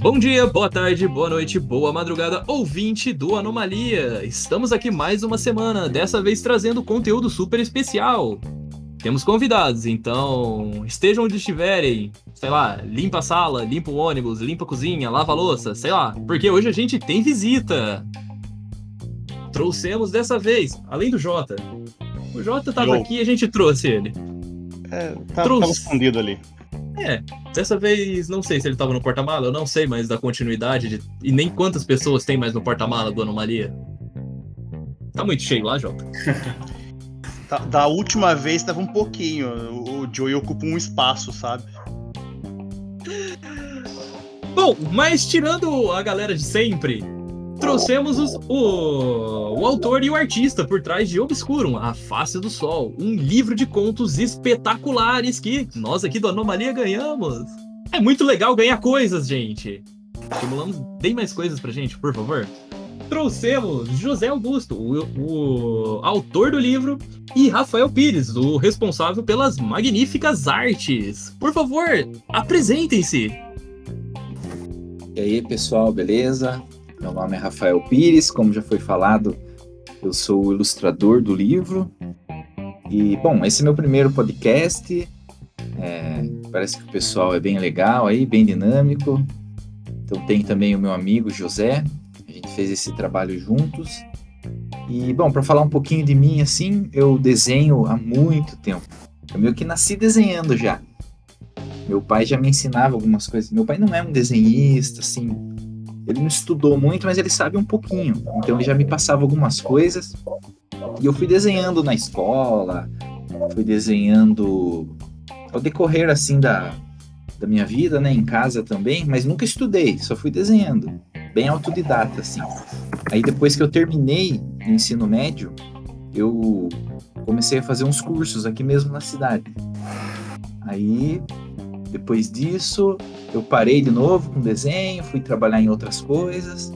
Bom dia, boa tarde, boa noite, boa madrugada, ouvinte do Anomalia! Estamos aqui mais uma semana, dessa vez trazendo conteúdo super especial. Temos convidados, então estejam onde estiverem, sei lá, limpa a sala, limpa o ônibus, limpa a cozinha, lava a louça, sei lá, porque hoje a gente tem visita. Trouxemos dessa vez, além do Jota. O Jota tava Yo. aqui e a gente trouxe ele. É, tá, Trouxe. tava escondido ali. É, dessa vez não sei se ele tava no porta-mala, eu não sei mais da continuidade de... e nem quantas pessoas tem mais no porta-mala do Anomalia. Tá muito cheio lá, Jota. Da, da última vez tava um pouquinho. O, o Joey ocupa um espaço, sabe? Bom, mas tirando a galera de sempre, trouxemos os- o, o autor e o artista por trás de Obscurum, A Face do Sol, um livro de contos espetaculares que nós aqui do Anomalia ganhamos. É muito legal ganhar coisas, gente. Estimulamos bem mais coisas pra gente, por favor. Trouxemos José Augusto, o, o autor do livro, e Rafael Pires, o responsável pelas magníficas artes. Por favor, apresentem-se. E aí, pessoal, beleza? Meu nome é Rafael Pires, como já foi falado, eu sou o ilustrador do livro. E, bom, esse é meu primeiro podcast. É, parece que o pessoal é bem legal aí, bem dinâmico. Então tem também o meu amigo José, a gente fez esse trabalho juntos. E, bom, para falar um pouquinho de mim, assim, eu desenho há muito tempo. Eu meio que nasci desenhando já. Meu pai já me ensinava algumas coisas. Meu pai não é um desenhista, assim. Ele não estudou muito, mas ele sabe um pouquinho. Então ele já me passava algumas coisas. E eu fui desenhando na escola, fui desenhando ao decorrer, assim, da, da minha vida, né? Em casa também, mas nunca estudei, só fui desenhando. Bem autodidata, assim. Aí depois que eu terminei o ensino médio, eu comecei a fazer uns cursos aqui mesmo na cidade. Aí depois disso, eu parei de novo com desenho, fui trabalhar em outras coisas.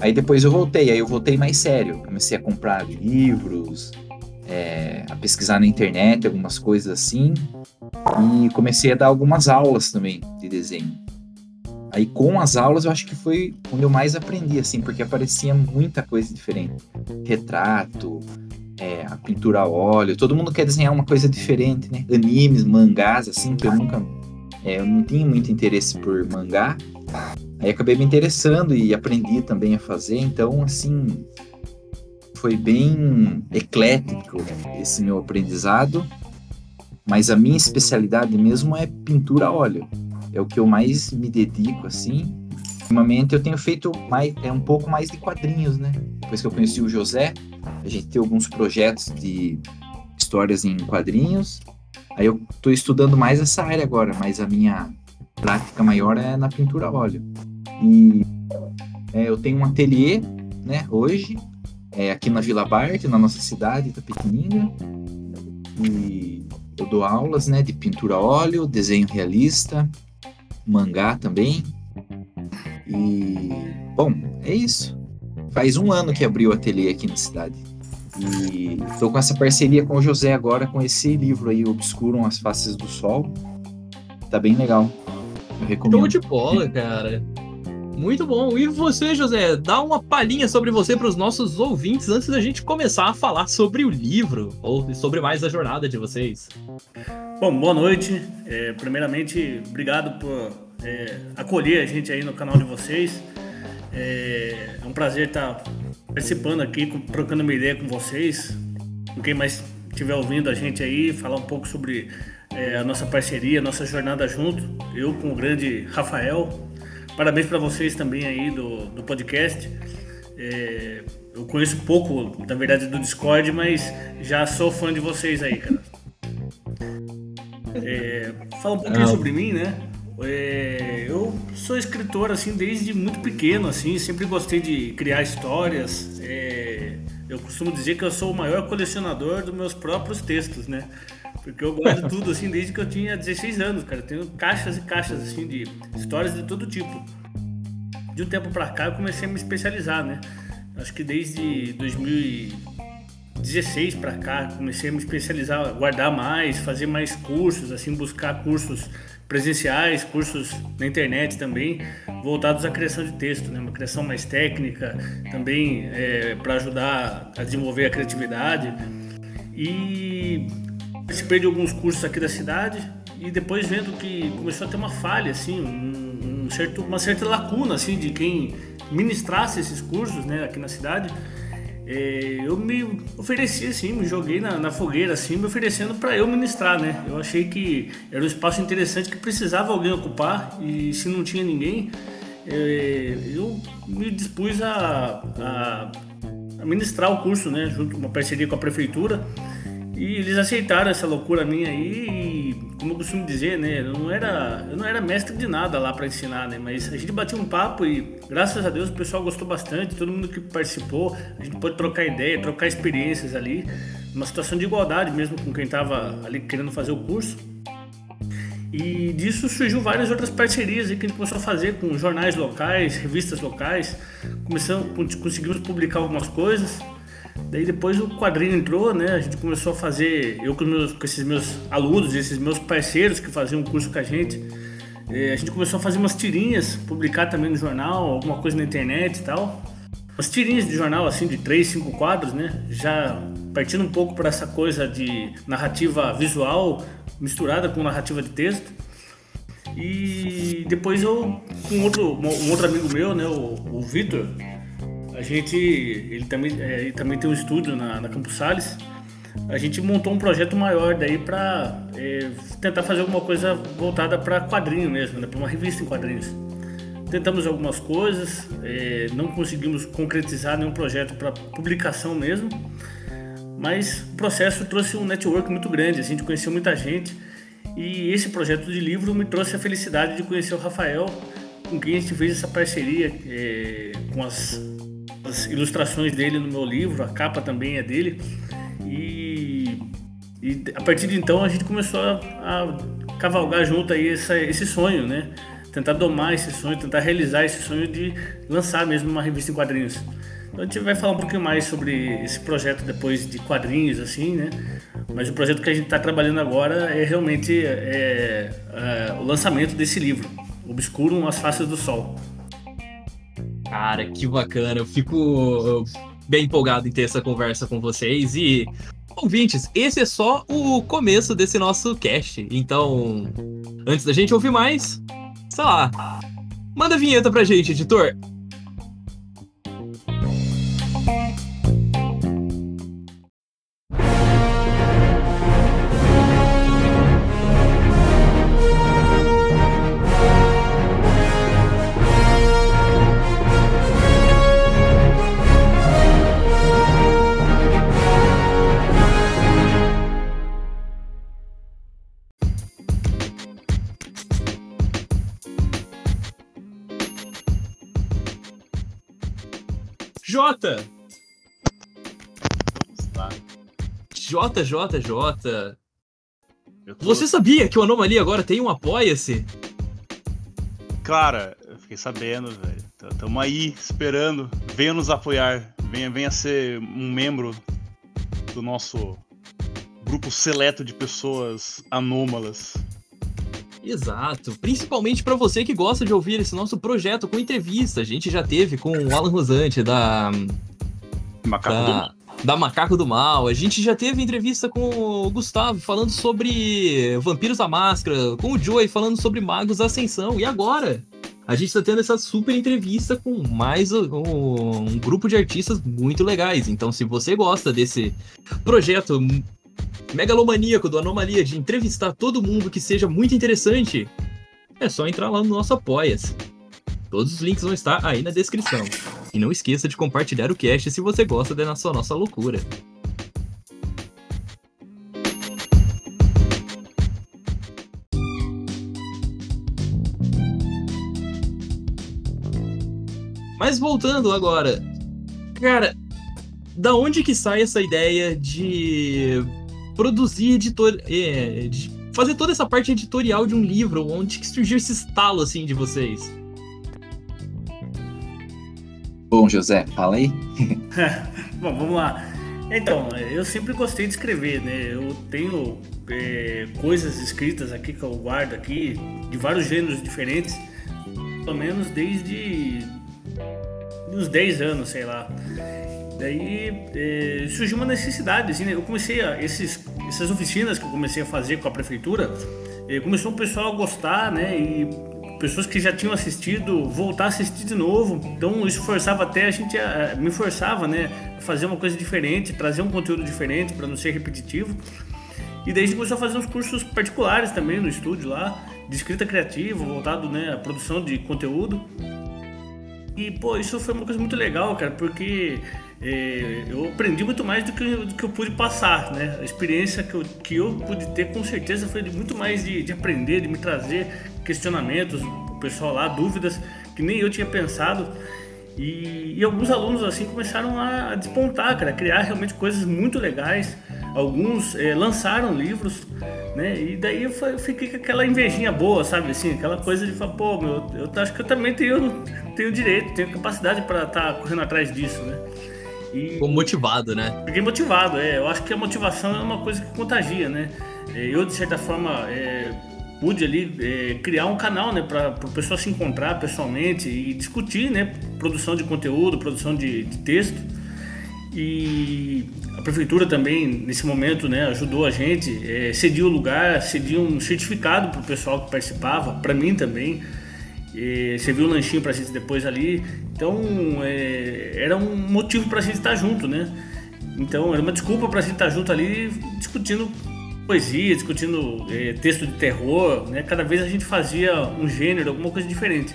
Aí depois eu voltei, aí eu voltei mais sério. Comecei a comprar livros, é, a pesquisar na internet algumas coisas assim. E comecei a dar algumas aulas também de desenho. Aí com as aulas eu acho que foi onde eu mais aprendi, assim, porque aparecia muita coisa diferente. Retrato, é, a pintura a óleo, todo mundo quer desenhar uma coisa diferente, né? Animes, mangás, assim, que eu nunca. é, eu não tinha muito interesse por mangá. Aí acabei me interessando e aprendi também a fazer, então, assim. Foi bem eclético esse meu aprendizado, mas a minha especialidade mesmo é pintura a óleo. É o que eu mais me dedico, assim. Ultimamente eu tenho feito mais, é um pouco mais de quadrinhos, né? Depois que eu conheci o José, a gente tem alguns projetos de histórias em quadrinhos. Aí eu estou estudando mais essa área agora, mas a minha prática maior é na pintura a óleo. E é, eu tenho um ateliê, né, hoje, é, aqui na Vila Bart, na nossa cidade, Itapetininga. E eu dou aulas, né, de pintura a óleo, desenho realista, mangá também. E, bom, é isso. Faz um ano que abriu o ateliê aqui na cidade. E estou com essa parceria com o José agora, com esse livro aí, Obscuram as Faces do Sol. Tá bem legal. Eu recomendo. Show de bola, cara. Muito bom. E você, José, dá uma palhinha sobre você para os nossos ouvintes antes da gente começar a falar sobre o livro ou sobre mais a jornada de vocês. Bom, boa noite. É, primeiramente, obrigado por é, acolher a gente aí no canal de vocês. É, é um prazer estar participando aqui, com- trocando uma ideia com vocês. Com quem mais estiver ouvindo a gente aí, falar um pouco sobre é, a nossa parceria, a nossa jornada junto. Eu com o grande Rafael. Parabéns para vocês também aí do, do podcast. É, eu conheço pouco, na verdade, do Discord, mas já sou fã de vocês aí, cara. É, fala um pouquinho Ah. sobre mim, né? É, eu sou escritor assim desde muito pequeno, assim, sempre gostei de criar histórias. É, eu costumo dizer que eu sou o maior colecionador dos meus próprios textos, né? Porque eu de tudo assim desde que eu tinha 16 anos, cara. Eu tenho caixas e caixas assim de histórias de todo tipo. De um tempo pra cá eu comecei a me especializar, né? Acho que desde 2000 e 16 para cá, comecei a me especializar, guardar mais, fazer mais cursos, assim, buscar cursos presenciais, cursos na internet também, voltados à criação de texto, né? uma criação mais técnica, também é, para ajudar a desenvolver a criatividade. E participei de alguns cursos aqui da cidade e depois vendo que começou a ter uma falha, assim, um, um certo, uma certa lacuna assim, de quem ministrasse esses cursos né, aqui na cidade é, eu me ofereci assim, me joguei na, na fogueira assim, me oferecendo para eu ministrar, né? Eu achei que era um espaço interessante que precisava alguém ocupar e se não tinha ninguém, é, eu me dispus a, a, a ministrar o curso, né? Junto uma parceria com a prefeitura e eles aceitaram essa loucura minha aí como eu costumo dizer, né, eu não era, eu não era mestre de nada lá para ensinar, né, mas a gente bateu um papo e graças a Deus o pessoal gostou bastante, todo mundo que participou, a gente pôde trocar ideia, trocar experiências ali, uma situação de igualdade mesmo com quem estava ali querendo fazer o curso. E disso surgiu várias outras parcerias que a gente começou a fazer com jornais locais, revistas locais, começamos, conseguimos publicar algumas coisas Daí depois o quadrinho entrou, né? A gente começou a fazer, eu com, meus, com esses meus alunos, esses meus parceiros que faziam curso com a gente, eh, a gente começou a fazer umas tirinhas, publicar também no jornal, alguma coisa na internet e tal. Umas tirinhas de jornal assim, de três, cinco quadros, né? Já partindo um pouco para essa coisa de narrativa visual misturada com narrativa de texto. E depois eu, com outro, um outro amigo meu, né, o, o Vitor, a gente, ele também, é, ele também tem um estúdio na, na Campos Sales. A gente montou um projeto maior daí para é, tentar fazer alguma coisa voltada para quadrinho mesmo, né, para uma revista em quadrinhos. Tentamos algumas coisas, é, não conseguimos concretizar nenhum projeto para publicação mesmo, mas o processo trouxe um network muito grande, a gente conheceu muita gente e esse projeto de livro me trouxe a felicidade de conhecer o Rafael, com quem a gente fez essa parceria é, com as as ilustrações dele no meu livro, a capa também é dele. E, e a partir de então a gente começou a, a cavalgar junto aí essa, esse sonho, né? Tentar domar esse sonho, tentar realizar esse sonho de lançar mesmo uma revista em quadrinhos. Então a gente vai falar um pouquinho mais sobre esse projeto depois de quadrinhos, assim, né? Mas o projeto que a gente está trabalhando agora é realmente é, é, o lançamento desse livro, Obscurum as Faces do Sol. Cara, que bacana. Eu fico bem empolgado em ter essa conversa com vocês e ouvintes, esse é só o começo desse nosso cast. Então, antes da gente ouvir mais, sei lá, manda a vinheta pra gente, editor. Jota! Jota, Jota, Jota. Tô... Você sabia que o Anomalia agora tem um Apoia-se? Cara, eu fiquei sabendo, velho. Tamo aí esperando. Venha nos apoiar. Venha, venha ser um membro do nosso grupo seleto de pessoas anômalas. Exato, principalmente para você que gosta de ouvir esse nosso projeto com entrevista. A gente já teve com o Alan Rosante da Macaco da, do Mal. Da Macaco do Mal. A gente já teve entrevista com o Gustavo falando sobre Vampiros da Máscara, com o Joey falando sobre Magos da Ascensão. E agora, a gente está tendo essa super entrevista com mais um, um, grupo de artistas muito legais. Então, se você gosta desse projeto megalomaníaco do Anomalia de entrevistar todo mundo que seja muito interessante, é só entrar lá no nosso Apoia-se. Todos os links vão estar aí na descrição. E não esqueça de compartilhar o cast se você gosta da nossa, nossa loucura. Mas voltando agora, cara, da onde que sai essa ideia de produzir editor. É, de fazer toda essa parte editorial de um livro, onde que surgiu esse estalo assim de vocês? Bom, José, fala aí. Bom, vamos lá. Então, eu sempre gostei de escrever, né? Eu tenho é, coisas escritas aqui que eu guardo aqui, de vários gêneros diferentes, pelo menos desde uns 10 anos, sei lá. Daí é, surgiu uma necessidade, assim, né? Eu comecei a, esses, essas oficinas que eu comecei a fazer com a prefeitura, é, começou o pessoal a gostar, né? E pessoas que já tinham assistido voltar a assistir de novo. Então isso forçava até a gente, a, me forçava, né? A fazer uma coisa diferente, trazer um conteúdo diferente para não ser repetitivo. E daí a gente começou a fazer uns cursos particulares também no estúdio lá, de escrita criativa, voltado né, à produção de conteúdo. E, pô, isso foi uma coisa muito legal, cara, porque é, eu aprendi muito mais do que, do que eu pude passar, né? A experiência que eu, que eu pude ter, com certeza, foi de muito mais de, de aprender, de me trazer questionamentos, o pessoal lá, dúvidas que nem eu tinha pensado. E, e, alguns alunos assim começaram a despontar, cara, criar realmente coisas muito legais. Alguns é, lançaram livros, né? E daí eu, eu, fiquei com aquela invejinha boa, sabe? Assim, aquela coisa de falar, pô, meu, eu acho que eu também tenho, tenho direito, tenho capacidade para estar tá correndo atrás disso, né? E Ficou motivado, né? Fiquei motivado, é. Eu acho que a motivação é uma coisa que contagia, né? É, eu, de certa forma, é, pude ali é, criar um canal, né, para o pessoal se encontrar pessoalmente e discutir, né, produção de conteúdo, produção de, de texto. E a prefeitura também, nesse momento, né, ajudou a gente, é, cedia o lugar, cedia um certificado para o pessoal que participava, para mim também. E serviu um lanchinho pra gente depois ali. Então é, era um motivo pra gente estar junto, né? Então era uma desculpa pra gente estar junto ali discutindo poesia, discutindo é, texto de terror, né? Cada vez a gente fazia um gênero, alguma coisa diferente.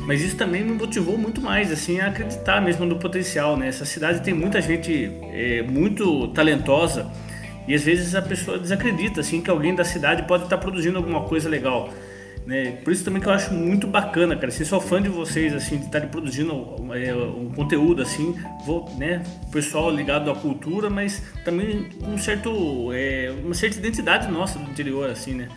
Mas isso também me motivou muito mais, assim, a acreditar mesmo no potencial, né? Essa cidade tem muita gente é, muito talentosa e às vezes a pessoa desacredita, assim, que alguém da cidade pode estar produzindo alguma coisa legal. Né? Por isso também que eu acho muito bacana, cara. Assim, sou fã de vocês, assim, de estarem produzindo é, um conteúdo, assim, vou, né? Pessoal ligado à cultura, mas também com um certo, é, uma certa identidade nossa do interior, assim, né?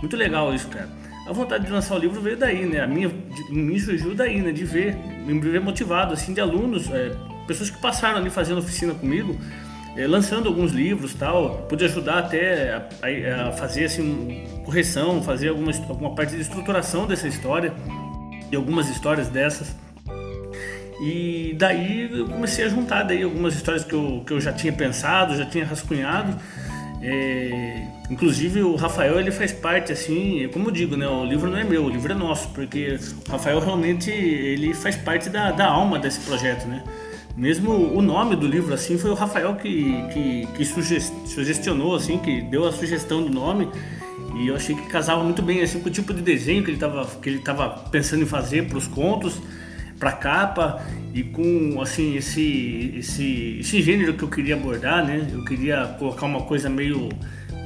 Muito legal isso, cara. A vontade de lançar o livro veio daí, né? A minha de, me surgiu daí, né? De ver, me ver motivado, assim, de alunos, é, pessoas que passaram ali fazendo oficina comigo, é, lançando alguns livros tal, pude ajudar até a, a, fazer assim correção, fazer alguma, alguma parte de estruturação dessa história e algumas histórias dessas. E daí eu comecei a juntar daí algumas histórias que eu, que eu já tinha pensado, já tinha rascunhado. É, inclusive o Rafael ele faz parte assim, como eu digo, né, o livro não é meu, o livro é nosso, porque o Rafael realmente ele faz parte da, da alma desse projeto, né? Mesmo o nome do livro, assim, foi o Rafael que, que, que sugestionou, assim, que deu a sugestão do nome. E eu achei que casava muito bem, assim, com o tipo de desenho que ele estava que ele tava pensando em fazer para os contos, para capa e com, assim, esse, esse, esse gênero que eu queria abordar, né? Eu queria colocar uma coisa meio,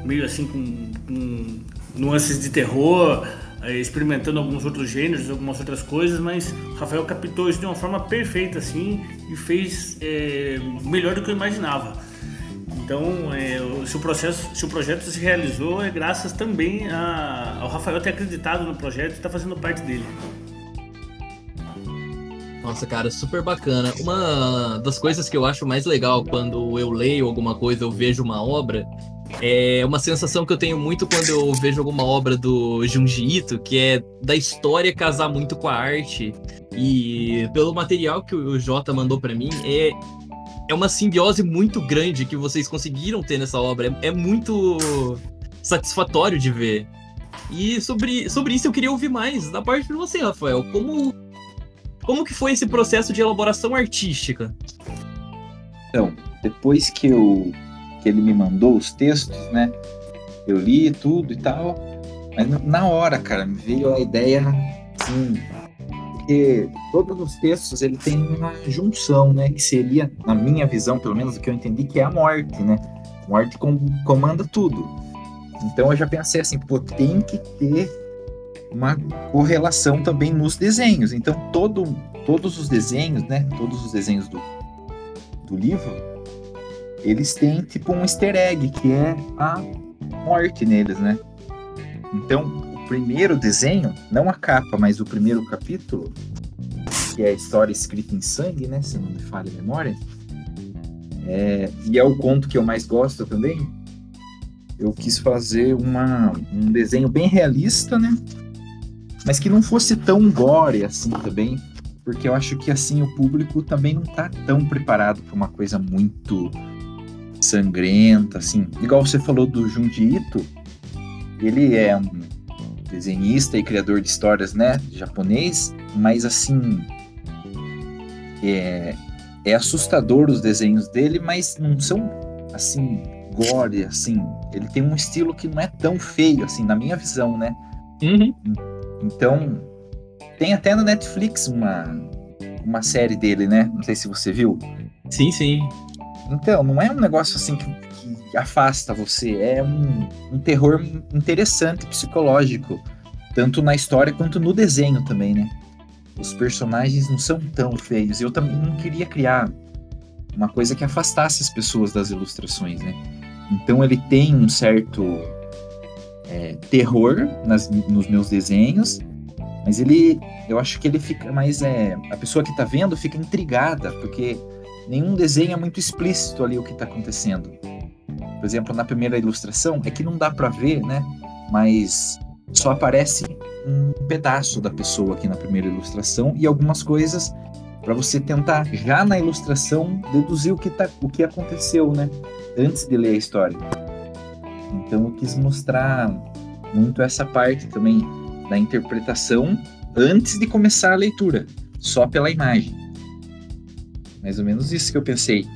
meio assim, com, com nuances de terror, experimentando alguns outros gêneros, algumas outras coisas, mas Rafael captou isso de uma forma perfeita assim e fez é, melhor do que eu imaginava. Então, é, se, o processo, se o projeto se realizou, é graças também a, ao Rafael ter acreditado no projeto e estar tá fazendo parte dele. Nossa, cara, super bacana. Uma das coisas que eu acho mais legal quando eu leio alguma coisa, eu vejo uma obra, é uma sensação que eu tenho muito quando eu vejo alguma obra do Junji Ito, que é da história casar muito com a arte. E pelo material que o Jota mandou para mim, é, é uma simbiose muito grande que vocês conseguiram ter nessa obra. É, é muito satisfatório de ver. E sobre, sobre isso eu queria ouvir mais da parte de você, Rafael. Como, como que foi esse processo de elaboração artística? Então, depois que eu que ele me mandou os textos, né? Eu li tudo e tal. Mas na hora, cara, me veio a ideia, assim, porque todos os textos ele tem uma junção, né? Que seria, na minha visão, pelo menos o que eu entendi, que é a morte, né? Morte com, comanda tudo. Então eu já pensei assim, pô, tem que ter uma correlação também nos desenhos. Então todo, todos os desenhos, né? Todos os desenhos do, do livro eles têm tipo um easter egg, que é a morte neles, né? Então, o primeiro desenho, não a capa, mas o primeiro capítulo, que é a história escrita em sangue, né? Se não me falha a memória, É, e é o conto que eu mais gosto também. Eu quis fazer uma, um desenho bem realista, né? Mas que não fosse tão gore assim também, porque eu acho que assim o público também não tá tão preparado para uma coisa muito sangrenta, assim. Igual você falou do Junji Ito, ele é um desenhista e criador de histórias, né, japonês, mas assim é, é assustador os desenhos dele, mas não são assim gore, assim. Ele tem um estilo que não é tão feio, assim, na minha visão, né? Uhum. Então tem até na Netflix uma uma série dele, né? Não sei se você viu. Sim, sim. Então, não é um negócio assim que, que afasta você, é um, um terror interessante, psicológico, tanto na história quanto no desenho também, né? Os personagens não são tão feios. Eu também não queria criar uma coisa que afastasse as pessoas das ilustrações, né? Então ele tem um certo é, terror nas, nos meus desenhos, mas ele, eu acho que ele fica mais é, a pessoa que está vendo fica intrigada porque nenhum desenho é muito explícito ali o que está acontecendo. Por exemplo, na primeira ilustração é que não dá para ver, né? Mas só aparece um pedaço da pessoa aqui na primeira ilustração e algumas coisas para você tentar já na ilustração deduzir o que tá, o que aconteceu, né? Antes de ler a história. Então eu quis mostrar muito essa parte também da interpretação antes de começar a leitura, só pela imagem. Mais ou menos isso que eu pensei.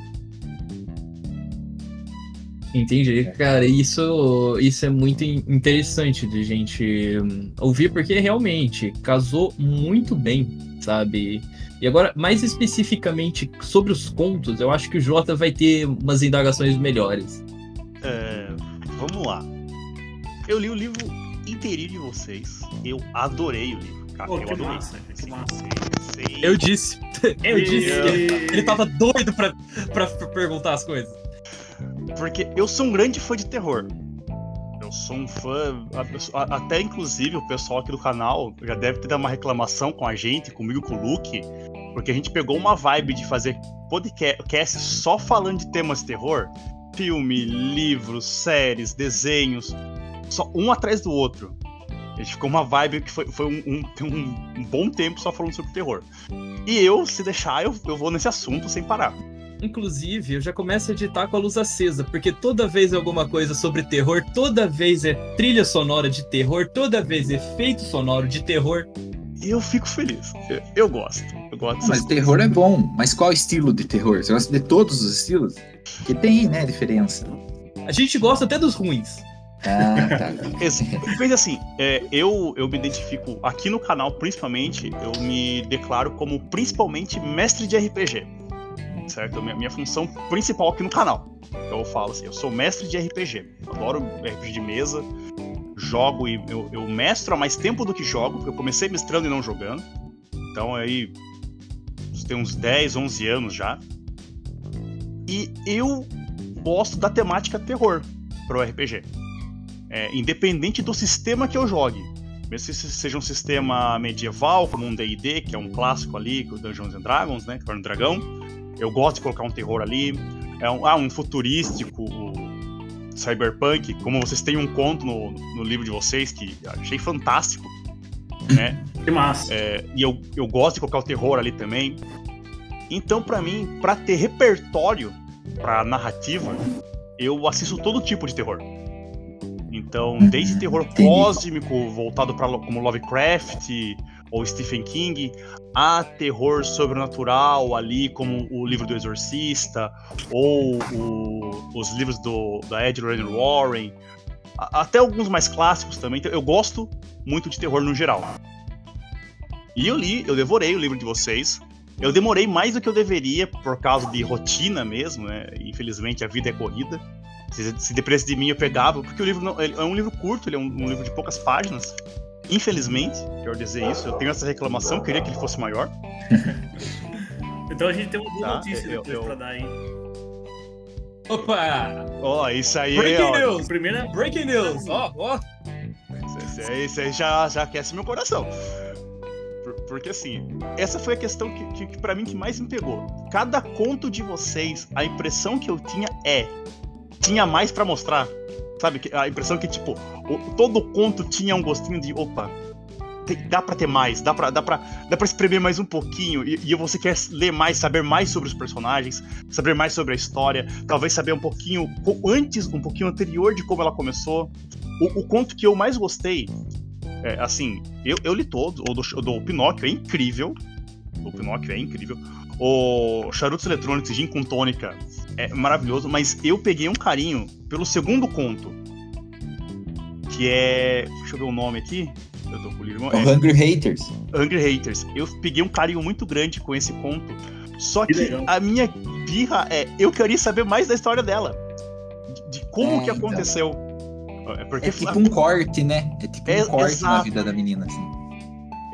Entendi, cara, isso, isso é muito interessante de gente hum, ouvir, porque realmente casou muito bem, sabe? E agora, mais especificamente sobre os contos, eu acho que o Jota vai ter umas indagações melhores. É, vamos lá. Eu li o livro inteirinho de vocês. Eu adorei o livro, cara. Pô, eu que adorei. massa, que massa. Sim. Eu disse, eu E- disse que ele, ele tava doido pra, pra perguntar as coisas. Porque eu sou um grande fã de terror. Eu sou um fã. Até inclusive o pessoal aqui do canal já deve ter dado uma reclamação com a gente, comigo com o Luke, porque a gente pegou uma vibe de fazer podcast só falando de temas de terror. Filme, livros, séries, desenhos, só um atrás do outro. A gente ficou uma vibe que foi, foi um, um- um- bom tempo só falando sobre terror. E eu, se deixar, eu, eu vou nesse assunto sem parar. Inclusive, eu já começo a editar com a luz acesa, porque toda vez é alguma coisa sobre terror, toda vez é trilha sonora de terror, toda vez é efeito sonoro de terror. E eu fico feliz. Eu, eu gosto. Eu gosto Mas coisas. terror é bom. Mas qual estilo de terror? Você gosta de todos os estilos? Que tem, né, diferença. A gente gosta até dos ruins. Ah, tá. Mas assim, é, eu, eu me identifico aqui no canal, principalmente, eu me declaro como principalmente mestre de RPG. Certo? Minha, minha função principal aqui no canal. Eu falo assim, eu sou mestre de RPG. Adoro RPG de mesa. Jogo e eu, eu mestro há mais tempo do que jogo, porque eu comecei mestrando e não jogando. Então aí tem uns 10, 11 anos já. E eu gosto da temática terror pro RPG. É, independente do sistema que eu jogue. Mesmo se seja um sistema medieval, como um D&D, que é um clássico ali, que é o Dungeons and Dragons, né, que é um dragão. Eu gosto de colocar um terror ali. É um, ah, um futurístico, cyberpunk, como vocês têm um conto no, no livro de vocês, que achei fantástico, né? Que massa. É, e eu, eu gosto de colocar o terror ali também. Então, pra mim, pra ter repertório pra narrativa, eu assisto todo tipo de terror. Então, desde terror cósmico, voltado para como Lovecraft ou Stephen King, a terror sobrenatural ali, como o livro do Exorcista, ou o- os livros do, da Ed Lorraine Warren, até alguns mais clássicos também. Então, eu gosto muito de terror no geral. E eu li, eu devorei o livro de vocês. Eu demorei mais do que eu deveria por causa de rotina mesmo, né? Infelizmente a vida é corrida. Se, se dependesse de mim eu pegava, porque o livro não, ele é um livro curto, ele é um, um livro de poucas páginas. Infelizmente, quero dizer isso, eu tenho essa reclamação, eu queria que ele fosse maior. Então a gente tem uma boa Tá, notícia eu- depois eu- pra dar, hein? Opa! Ó, isso aí Breaking ó, news! Primeira. Breaking news! Ó, ó! Isso aí, isso aí já, já aquece meu coração. Por- Porque assim, essa foi a questão que, que, que para mim que mais me pegou. Cada conto de vocês, a impressão que eu tinha é tinha mais para mostrar. Sabe? A impressão que, tipo, todo conto tinha um gostinho de opa, dá para ter mais, dá pra, dá, pra, dá pra espremer mais um pouquinho. E, e você quer ler mais, saber mais sobre os personagens, saber mais sobre a história, talvez saber um pouquinho antes, um pouquinho anterior de como ela começou. O, o conto que eu mais gostei é, assim, eu, eu li todo, o do, do Pinóquio é incrível. O Pinóquio é incrível. O Charutos Eletrônicos Gin com Tônica é maravilhoso, mas eu peguei um carinho pelo segundo conto. Que é. Deixa eu ver o nome aqui. Eu tô com o livro. É, Hungry Haters. Hungry Haters. Eu peguei um carinho muito grande com esse conto. Só que, que a minha birra é. Eu queria saber mais da história dela. De, de como é, que então. aconteceu. Então é, porque é tipo um corte, né? É tipo é, um corte exato. na vida da menina, assim.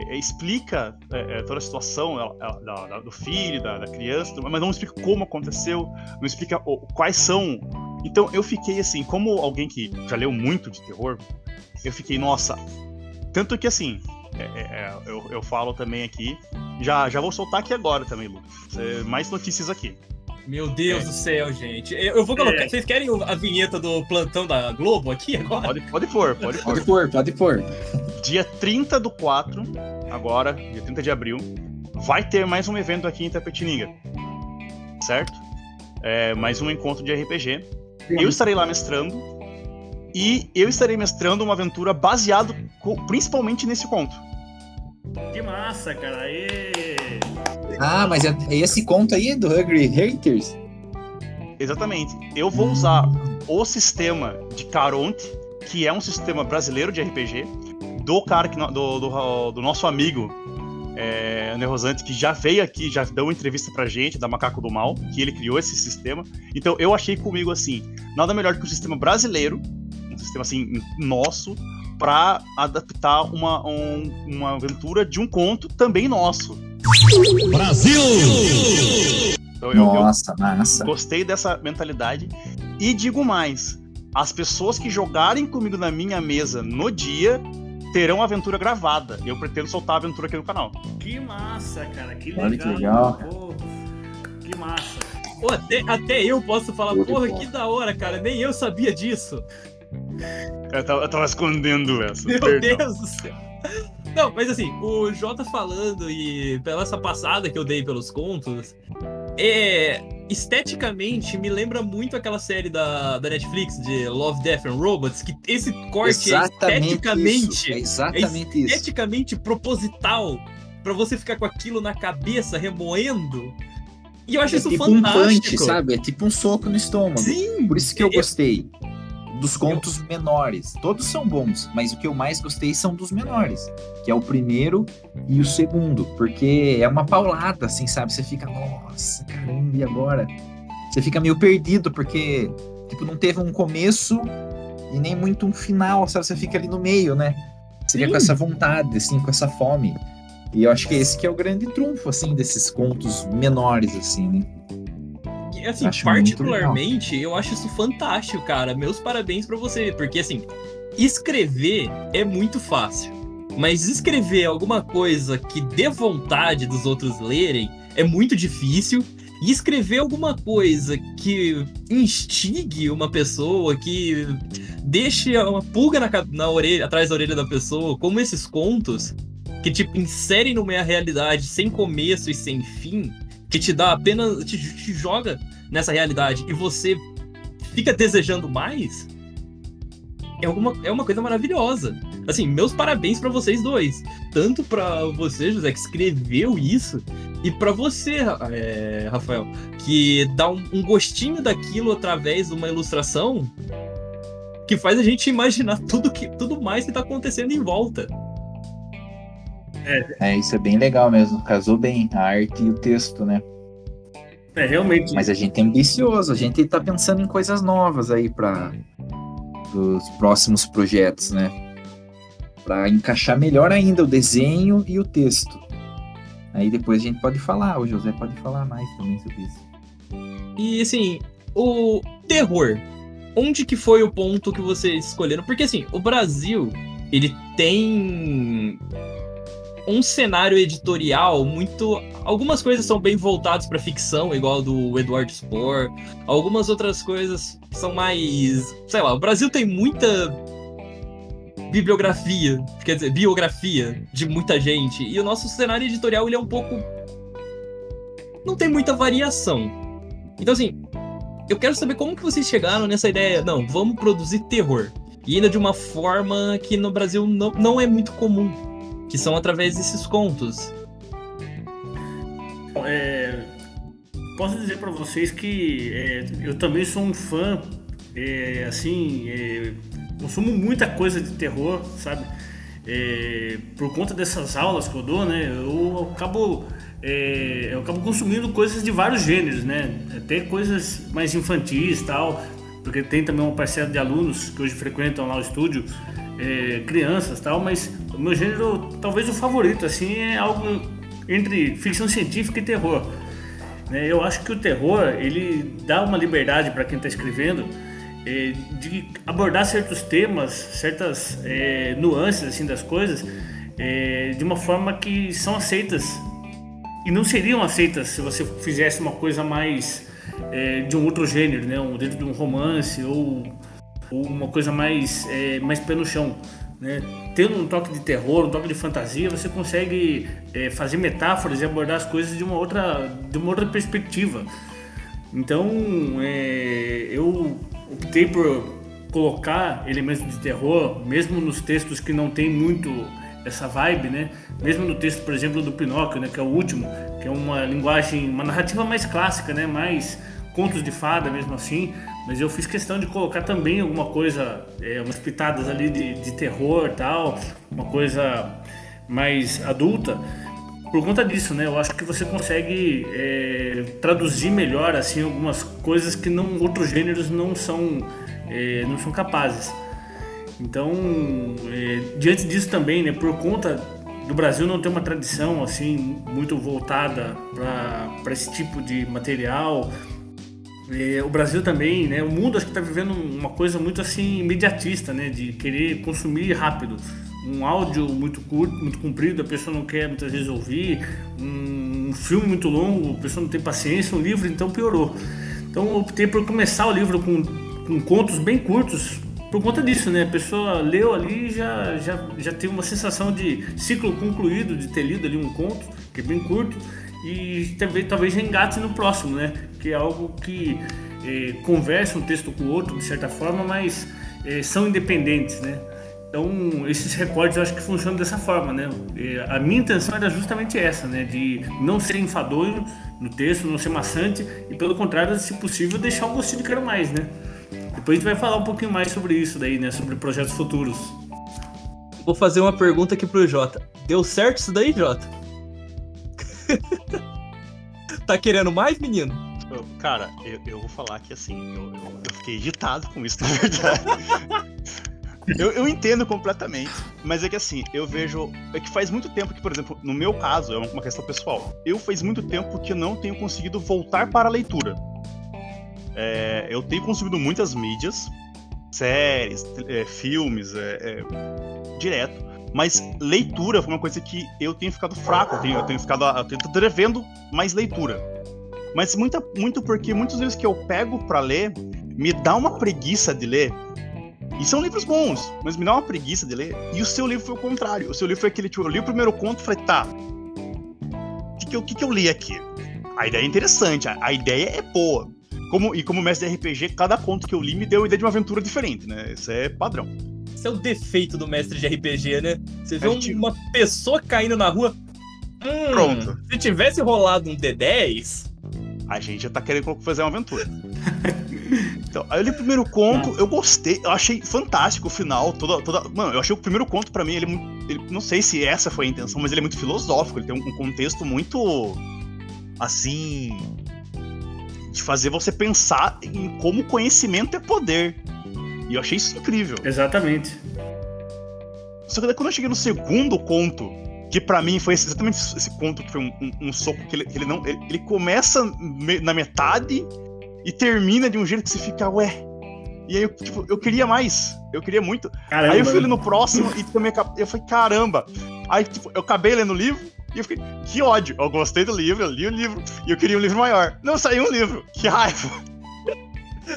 É, explica é, é, toda a situação da, da, do filho, da, da, criança, mas não explica como aconteceu, não explica o, quais são. Então eu fiquei assim, como alguém que já leu muito de terror, eu fiquei, nossa. Tanto que assim, eu, eu falo também aqui, já, já vou soltar aqui agora também, Lucas. mais notícias aqui. Meu Deus é. do céu, gente. Eu vou colocar. É. Vocês querem a vinheta do plantão da Globo aqui agora? Pode, pode pôr, pode pôr. Pode pôr, pode pôr. Dia 30 do 4, agora, dia 30 de abril, vai ter mais um evento aqui em Tapetininga. Certo? É, mais um encontro de RPG. Sim. Eu estarei lá mestrando. E eu estarei mestrando uma aventura baseado principalmente nesse conto. Que massa, cara. Aê! Ah, mas é, é esse conto aí do Hungry Haters? Exatamente. Eu vou usar o sistema de Caronte, que é um sistema brasileiro de RPG, do cara que, do, do, do nosso amigo é, André Rosante, que já veio aqui, já deu uma entrevista pra gente, da Macaco do Mal, que ele criou esse sistema. Então eu achei comigo assim, nada melhor que o sistema brasileiro, um sistema assim, nosso, para adaptar uma, um, uma aventura de um conto também nosso. Brasil! Então, eu, Nossa, eu massa. Gostei dessa mentalidade. E digo mais: as pessoas que jogarem comigo na minha mesa no dia terão a aventura gravada. Eu pretendo soltar a aventura aqui no canal. Que massa, cara. Que legal. Olha que legal. Pô, que massa. Pô, até, até eu posso falar, porra, que da hora, cara. Nem eu sabia disso. Eu tava, eu tava escondendo essa. Meu perdão. Deus do céu. Não, mas assim, o Jota falando e pela essa passada que eu dei pelos contos, é esteticamente me lembra muito aquela série da, da Netflix de Love, Death and Robots, que esse corte é exatamente é esteticamente. É exatamente é esteticamente isso. proposital para você ficar com aquilo na cabeça remoendo. E eu acho é isso tipo fantástico. Um punch, sabe? É tipo um soco no estômago. Sim. Por isso que eu gostei dos contos menores. Todos são bons, mas o que eu mais gostei são dos menores, que é o primeiro e o segundo, porque é uma paulada, assim, sabe? Você fica, nossa, caramba, e agora? Você fica meio perdido, porque, tipo, não teve um começo e nem muito um final, sabe? Você fica ali no meio, né? Você fica com essa vontade, assim, com essa fome. E eu acho que esse que é o grande trunfo, assim, desses contos menores, assim, né? Assim, acho particularmente, eu acho isso fantástico, cara. Meus parabéns para você, porque assim, escrever é muito fácil. Mas escrever alguma coisa que dê vontade dos outros lerem é muito difícil. E escrever alguma coisa que instigue uma pessoa, que deixe uma pulga na, na orelha, atrás da orelha da pessoa, como esses contos, que tipo, inserem no meio a realidade sem começo e sem fim, que te dá apenas. te, te joga nessa realidade e você fica desejando mais, é uma, é uma coisa maravilhosa. Assim, meus parabéns para vocês dois. Tanto para você, José, que escreveu isso, e para você, é, Rafael, que dá um, um, gostinho daquilo através de uma ilustração que faz a gente imaginar tudo, que, tudo mais que tá acontecendo em volta. É. é, isso é bem legal mesmo. Casou bem a arte e o texto, né? É, realmente. Mas a gente é ambicioso, a gente tá pensando em coisas novas aí para os próximos projetos, né? Para encaixar melhor ainda o desenho e o texto. Aí depois a gente pode falar, o José pode falar mais também sobre isso. E assim, o terror. Onde que foi o ponto que vocês escolheram? Porque assim, o Brasil, ele tem um cenário editorial muito. Algumas coisas são bem voltadas para ficção, igual do Edward Spohr. Algumas outras coisas são mais. Sei lá, o Brasil tem muita bibliografia, quer dizer, biografia de muita gente. E o nosso cenário editorial ele é um pouco. Não tem muita variação. Então, assim, eu quero saber como que vocês chegaram nessa ideia. Não, vamos produzir terror. E ainda de uma forma que no Brasil não, não é muito comum. Que são através desses contos. É, posso dizer para vocês que é, eu também sou um fã, é, assim, é, consumo muita coisa de terror, sabe? É, por conta dessas aulas que eu dou, né? Eu acabo, é, eu acabo consumindo coisas de vários gêneros, né? Até coisas mais infantis tal, porque tem também uma parcela de alunos que hoje frequentam lá o estúdio, é, crianças tal, mas o meu gênero, talvez o favorito, assim, é algo entre ficção científica e terror. Né? Eu acho que o terror, ele dá uma liberdade para quem está escrevendo, é, de abordar certos temas, certas é, nuances assim das coisas, é, de uma forma que são aceitas e não seriam aceitas se você fizesse uma coisa mais é, de um outro gênero, né, um, dentro de um romance ou, uma coisa mais é, mais pé no chão. Né? Tendo um toque de terror, um toque de fantasia, você consegue é, fazer metáforas e abordar as coisas de uma outra, de uma outra perspectiva. Então, eu optei por colocar elementos de terror, mesmo nos textos que não tem muito essa vibe, né? Mesmo no texto, por exemplo, do Pinóquio, né, que é o último, que é uma linguagem, uma narrativa mais clássica, né, mais contos de fada mesmo assim, mas eu fiz questão de colocar também alguma coisa, é, umas pitadas ali de, de terror tal, uma coisa mais adulta, por conta disso, né? Eu acho que você consegue é, traduzir melhor assim algumas coisas que não outros gêneros não são é, não são capazes. Então, é, diante disso também, né? Por conta do Brasil não ter uma tradição assim muito voltada para esse tipo de material, é, o Brasil também, né? O mundo acho que está vivendo uma coisa muito assim imediatista, né? De querer consumir rápido um áudio muito curto, muito comprido, a pessoa não quer muitas vezes ouvir, um, filme muito longo, a pessoa não tem paciência, um livro então piorou. Então optei por começar o livro com, com contos bem curtos, por conta disso, né? A pessoa leu ali e já, já, já tem uma sensação de ciclo concluído, de ter lido ali um conto, que é bem curto, e talvez, talvez engate no próximo, né? Que é algo que eh, conversa um texto com o outro, de certa forma, mas eh, são independentes, né? Então, esses recortes eu acho que funcionam dessa forma, né? A minha intenção era justamente essa, né? De não ser enfadonho no texto, não ser maçante e, pelo contrário, se possível, deixar um gostinho de quero mais, né? Depois a gente vai falar um pouquinho mais sobre isso daí, né? Sobre projetos futuros. Vou fazer uma pergunta aqui pro Jota. Deu certo isso daí, Jota? Tá querendo mais, menino? Cara, eu, eu vou falar que assim, eu, eu, fiquei irritado com isso, na verdade. Eu, eu, entendo completamente, mas é que assim, eu vejo. É que faz muito tempo que, por exemplo, no meu caso, é uma questão pessoal. Eu faz muito tempo que não tenho conseguido voltar para a leitura. É, eu tenho consumido muitas mídias, séries, é, filmes, é, é, direto. Mas leitura foi uma coisa que eu tenho ficado fraco, eu tenho, eu tenho ficado. Eu tenho devendo mais leitura. Mas muita, muito porque muitas vezes que eu pego para ler, me dá uma preguiça de ler e são livros bons, mas me dá uma preguiça de ler. E o seu livro foi o contrário. O seu livro foi aquele tipo, eu li o primeiro conto e falei, tá. O que, que, eu, que, que eu li aqui? A ideia é interessante, a, a ideia é boa. Como, e como mestre de RPG, cada conto que eu li me deu a ideia de uma aventura diferente, né? Isso é padrão. É o defeito do mestre de RPG, né? Você vê gente... uma pessoa caindo na rua. Hum, Pronto. Se tivesse rolado um D10. A gente já tá querendo fazer uma aventura. Então, aí eu li o primeiro conto, eu gostei, eu achei fantástico o final, toda, toda... Mano, eu achei o primeiro conto, para mim, ele, é ele, Não sei se essa foi a intenção, mas ele é muito filosófico, ele tem um contexto muito. Assim. De fazer você pensar em como conhecimento é poder. E eu achei isso incrível. Exatamente. Só que daí quando eu cheguei no segundo conto, que para mim foi exatamente esse conto que foi um, um, um soco que ele, ele não. Ele, ele começa na metade e termina de um jeito que você fica, ué. E aí, eu, tipo, eu queria mais. Eu queria muito. Caramba. Aí eu fui no próximo e também eu falei, caramba, Aí, tipo, eu acabei lendo o livro e eu fiquei, que ódio. Eu gostei do livro, eu li o livro e eu queria um livro maior. Não saiu um livro, que raiva.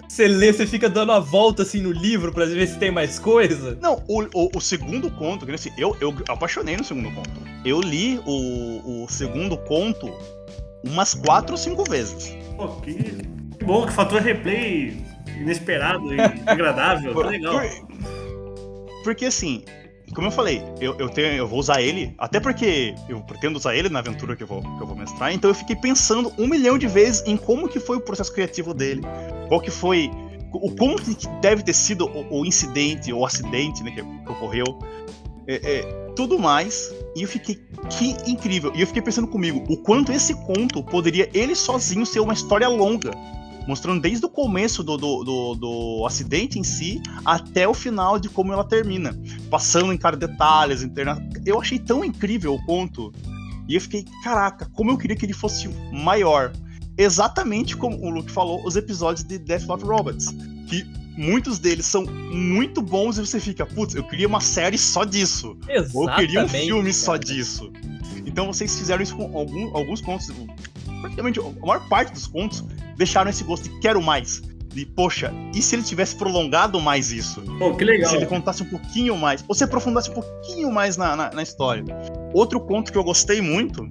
Você lê, você fica dando a volta assim no livro pra ver se tem mais coisa. Não, o, o, o segundo conto, que assim, eu, eu apaixonei no segundo conto. Eu li o, o segundo conto umas quatro ou cinco vezes. Pô, que, que bom, que fator replay inesperado e agradável. Por, legal. Por, porque assim, como eu falei, eu, eu, tenho, eu vou usar ele, até porque eu pretendo usar ele na aventura que eu, vou, que eu vou mestrar, então eu fiquei pensando um milhão de vezes em como que foi o processo criativo dele, qual que foi, o como que deve ter sido o, o incidente, o acidente né, que, que ocorreu, é, é, tudo mais, e eu fiquei, que incrível, e eu fiquei pensando comigo, o quanto esse conto poderia ele sozinho ser uma história longa, mostrando desde o começo do, do, do, do, acidente em si até o final de como ela termina, passando em cada detalhes, interna... eu achei tão incrível o conto e eu fiquei, caraca, como eu queria que ele fosse maior. Exatamente como o Luke falou, os episódios de Death Love Robots, que muitos deles são muito bons e você fica, putz, eu queria uma série só disso. Exatamente, ou eu queria um filme cara. só disso. Então vocês fizeram isso com algum, alguns contos, praticamente a maior parte dos contos deixaram esse gosto de quero mais. De, poxa, e se ele tivesse prolongado mais isso? Pô, que legal. Se ele contasse um pouquinho mais, ou se aprofundasse um pouquinho mais na, na, na história. Outro conto que eu gostei muito,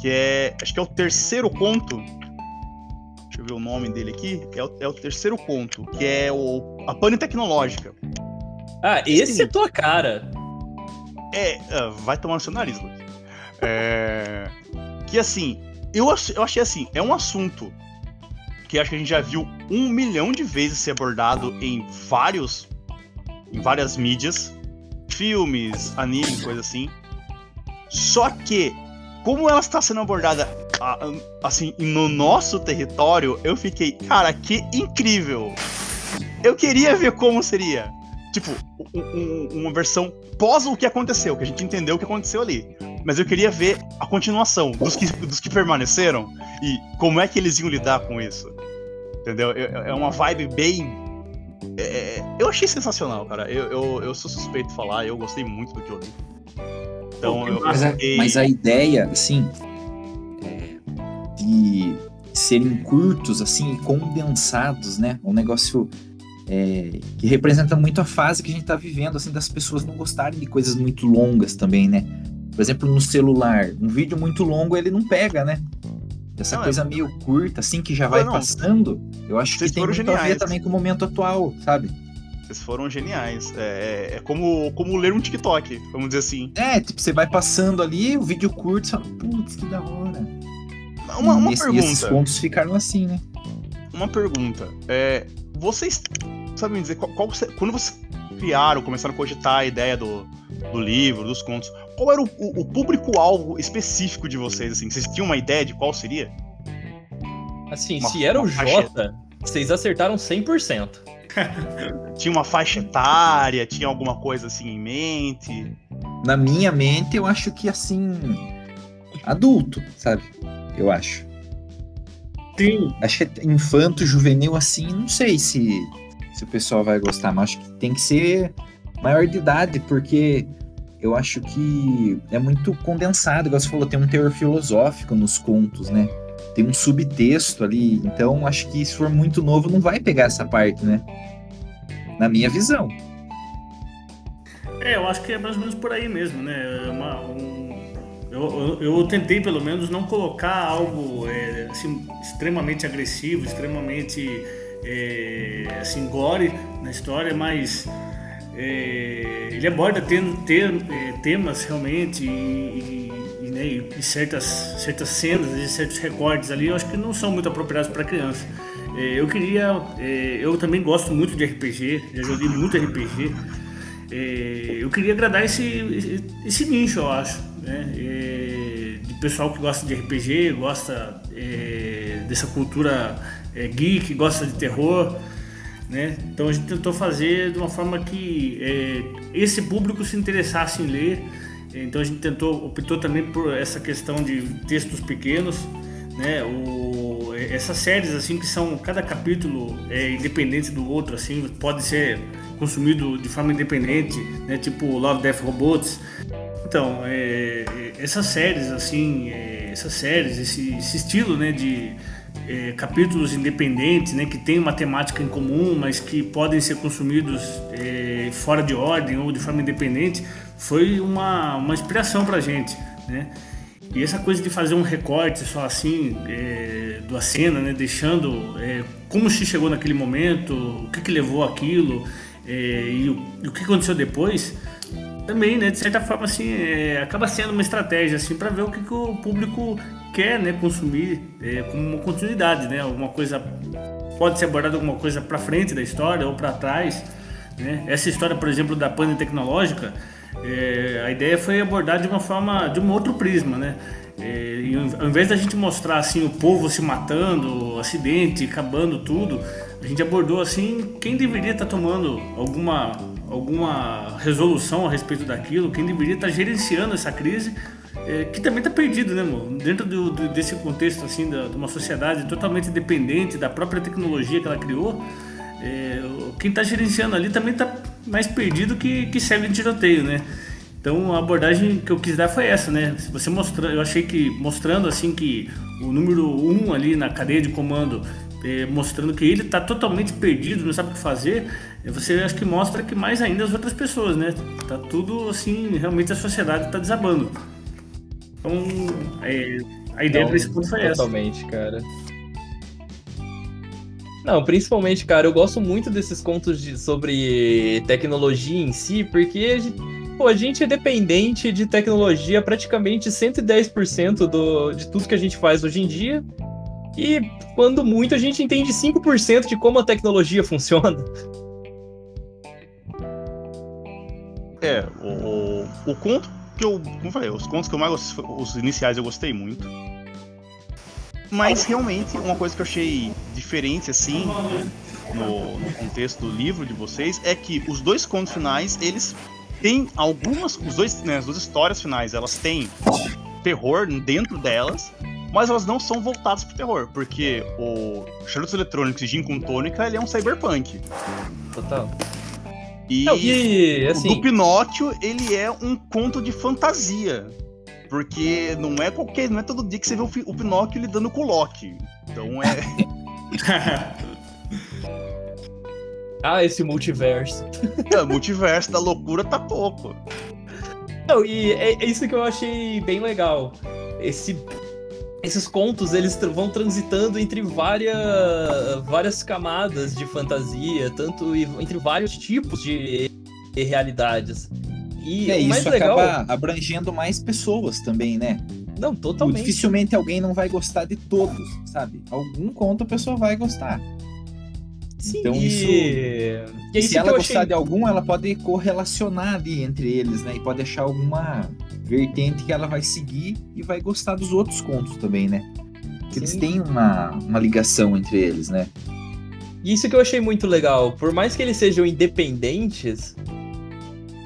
que é. Acho que é o terceiro conto. Deixa eu ver o nome dele aqui. É o, é o terceiro conto, que é o A Pane Tecnológica. Ah, esse Sim. é tua cara. É, uh, vai tomar no seu nariz, Luke. É, que assim, eu, eu achei assim, é um assunto que acho que a gente já viu um milhão de vezes ser abordado em vários. em várias mídias. Filmes, anime, coisa assim. Só que, como ela está sendo abordada assim, no nosso território, eu fiquei, cara, que incrível! Eu queria ver como seria. Tipo, um, um, uma versão pós o que aconteceu, que a gente entendeu o que aconteceu ali. Mas eu queria ver a continuação dos que, dos que permaneceram e como é que eles iam lidar com isso. Entendeu? É uma vibe bem. É, eu achei sensacional, cara. Eu, eu, eu, sou suspeito de falar, eu gostei muito do que eu li. Então, eu mas, a, mas a ideia, assim, é, de serem curtos, assim, condensados, né? Um negócio é, que representa muito a fase que a gente tá vivendo, assim, das pessoas não gostarem de coisas muito longas também, né? Por exemplo, no celular, um vídeo muito longo ele não pega, né? Essa não, coisa é... meio curta, assim, que já vai não, passando, eu acho que tem muito geniais. a ver também com o momento atual, sabe? Vocês foram geniais. É, é, é, como, como ler um TikTok, vamos dizer assim. É, tipo, você vai passando ali, o vídeo curto, você fala, putz, que da hora. Uma, uma pergunta. E esses pontos ficaram assim, né? Uma pergunta. É, vocês sabem dizer qual, qual, quando vocês criaram, começaram a cogitar a ideia do, do livro, dos contos, qual era o, o, o público-alvo específico de vocês? Assim? Vocês tinham uma ideia de qual seria? Assim, uma, se era o Jota, vocês acertaram 100%. tinha uma faixa etária, tinha alguma coisa assim em mente? Na minha mente, eu acho que assim. adulto, sabe? Eu acho. Sim. Acho que é infanto, juvenil, assim, não sei se, se o pessoal vai gostar, mas acho que tem que ser maior de idade, porque eu acho que é muito condensado, igual você falou, tem um teor filosófico nos contos, né? Tem um subtexto ali, então acho que se for muito novo não vai pegar essa parte, né? Na minha visão. É, eu acho que é mais ou menos por aí mesmo, né? É uma, um, eu, eu, eu, tentei pelo menos não colocar algo é, assim, extremamente agressivo, extremamente é, assim, gore na história, mas é, ele aborda tendo, ter, é, temas realmente e, e, né, e, certas, certas cenas e certos recortes ali, eu acho que não são muito apropriados para criança. É, eu queria, é, eu também gosto muito de RPG, já joguei muito RPG. É, eu queria agradar esse, esse nicho, eu acho, né? É, de pessoal que gosta de RPG, gosta dessa cultura geek, gosta de terror. Né? Então a gente tentou fazer de uma forma que é, esse público se interessasse em ler. Então a gente tentou, optou também por essa questão de textos pequenos, né? O, essas séries assim que são cada capítulo é independente do outro, assim pode ser consumido de forma independente, né? Tipo Love, Death, Robots. Então, é, é, essas séries, assim, é, essas séries, esse, esse, estilo, né, de é, capítulos independentes, né, que tem uma temática em comum, mas que podem ser consumidos é, fora de ordem ou de forma independente, foi uma, uma inspiração pra gente, né? E essa coisa de fazer um recorte só assim é, da cena, né, deixando é, como se chegou naquele momento, o que, que levou aquilo é, e, o, e, o, que aconteceu depois, também, né, de certa forma, assim, é, acaba sendo uma estratégia assim para ver o que, que, o público quer, né, consumir é, como uma continuidade, né, alguma coisa pode ser abordada alguma coisa para frente da história ou para trás, né? Essa história, por exemplo, da pane tecnológica é, a ideia foi abordar de uma forma, de um outro prisma, né? É, ao invés da gente mostrar assim o povo se matando, acidente, acabando tudo, a gente abordou assim quem deveria estar tá tomando alguma alguma resolução a respeito daquilo, quem deveria estar tá gerenciando essa crise, é, que também está perdido, né, amor? Dentro do, do, desse contexto assim da, de uma sociedade totalmente dependente da própria tecnologia que ela criou é, quem está gerenciando ali também está mais perdido que, que segue de tiroteio, né? Então a abordagem que eu quis dar foi essa, né? Você mostrando, eu achei que mostrando assim que o número 1 um ali na cadeia de comando, é, mostrando que ele está totalmente perdido, não sabe o que fazer, é, você acho que mostra que mais ainda as outras pessoas, né? Tá tudo assim, realmente a sociedade está desabando. Então é, a ideia desse ponto foi totalmente, essa. Totalmente, cara. Não, principalmente, cara, eu gosto muito desses contos de, sobre tecnologia em si, porque pô, a gente é dependente de tecnologia praticamente 110% do, de tudo que a gente faz hoje em dia. E quando muito a gente entende 5% de como a tecnologia funciona. É, o, o conto que eu. Como falei, os contos que eu mais gostei, os iniciais eu gostei muito. Mas realmente, uma coisa que eu achei diferente, assim, no, no, contexto do livro de vocês, é que os dois contos finais, eles têm algumas. Os dois, né, as duas histórias finais, elas têm terror dentro delas, mas elas não são voltadas pro terror, porque o Charutos Eletrônicos e Gin com Tônica, ele é um cyberpunk. Total. E, não, e assim... o do Pinóquio, ele é um conto de fantasia. Porque não é qualquer. Não é todo dia que você vê o, o Pinóquio lidando com o Loki. Então é. ah, esse multiverso. É, o multiverso da loucura tá pouco. Não, e é, é isso que eu achei bem legal. Esse esses contos eles vão transitando entre várias, várias camadas de fantasia, tanto entre vários tipos de realidades. E é, isso legal... acaba abrangendo mais pessoas também, né? Não, totalmente. Dificilmente alguém não vai gostar de todos, sabe? Algum conto a pessoa vai gostar. Sim, então e... isso. E se ela gostar achei... de algum, ela pode correlacionar ali entre eles, né? E pode achar alguma vertente que ela vai seguir e vai gostar dos outros contos também, né? Porque eles têm uma, uma ligação entre eles, né? E isso que eu achei muito legal. Por mais que eles sejam independentes,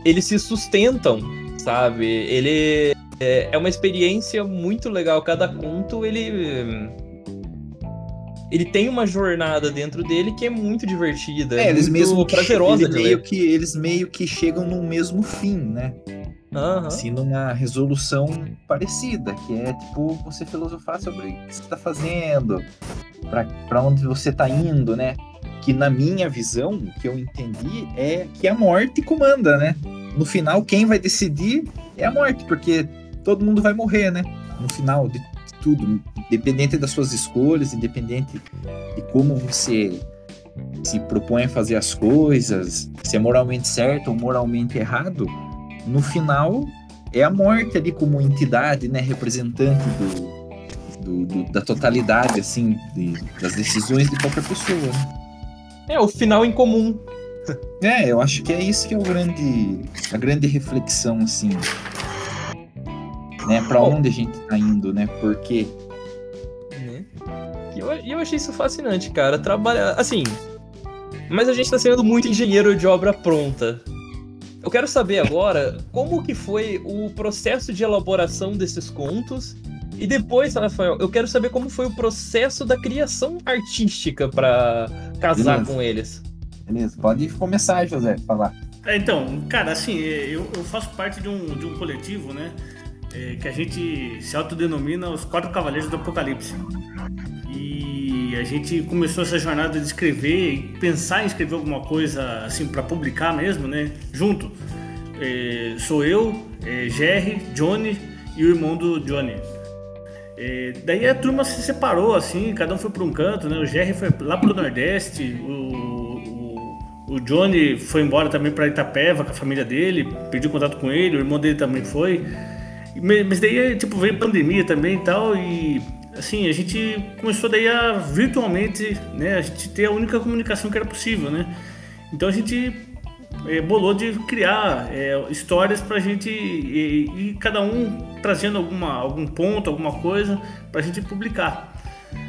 eles se sustentam, sabe? Ele é, é uma experiência muito legal. Cada conto, ele ele tem uma jornada dentro dele que é muito divertida, é, é eles mesmo prazerosa ele meio que eles meio que chegam no mesmo fim, né? Uhum. Assim, numa resolução parecida, que é tipo você filosofar sobre o que você está fazendo, para onde você está indo, né? Que na minha visão, o que eu entendi é que a morte comanda, né? no final, quem vai decidir é a morte, porque todo mundo vai morrer, né? No final de tudo, independente das suas escolhas, independente de como você se propõe a fazer as coisas, se é moralmente certo ou moralmente errado, no final é a morte ali como entidade, né, representante do, do, do da totalidade, assim, de, das decisões de qualquer pessoa. Né? É o final em comum é, eu acho que é isso que é o grande, a grande reflexão, assim. Né? Pra onde a gente tá indo, né? Por quê? Né? E eu, eu achei isso fascinante, cara. Trabalhar. Assim. Mas a gente tá sendo muito engenheiro de obra pronta. Eu quero saber agora como que foi o processo de elaboração desses contos. E depois, Rafael, eu quero saber como foi o processo da criação artística para casar Beleza. com eles. Beleza, pode começar, José, falar. É, então, cara, assim, é, eu, eu faço parte de um, de um coletivo, né? É, que a gente se autodenomina os Quatro Cavaleiros do Apocalipse. E a gente começou essa jornada de escrever e pensar em escrever alguma coisa, assim, para publicar mesmo, né? Junto. É, sou eu, é, Jerry, Johnny e o irmão do Johnny. É, daí a turma se separou, assim, cada um foi para um canto, né? O Jerry foi lá pro Nordeste, o, o, o Johnny foi embora também para Itapeva com a família dele, pediu contato com ele, o irmão dele também foi. Mas daí, tipo, veio pandemia também e tal, e assim, a gente começou daí a virtualmente, né, a gente ter a única comunicação que era possível, né? Então a gente é, bolou de criar é, histórias pra gente e, e, cada um trazendo alguma, algum ponto, alguma coisa pra gente publicar.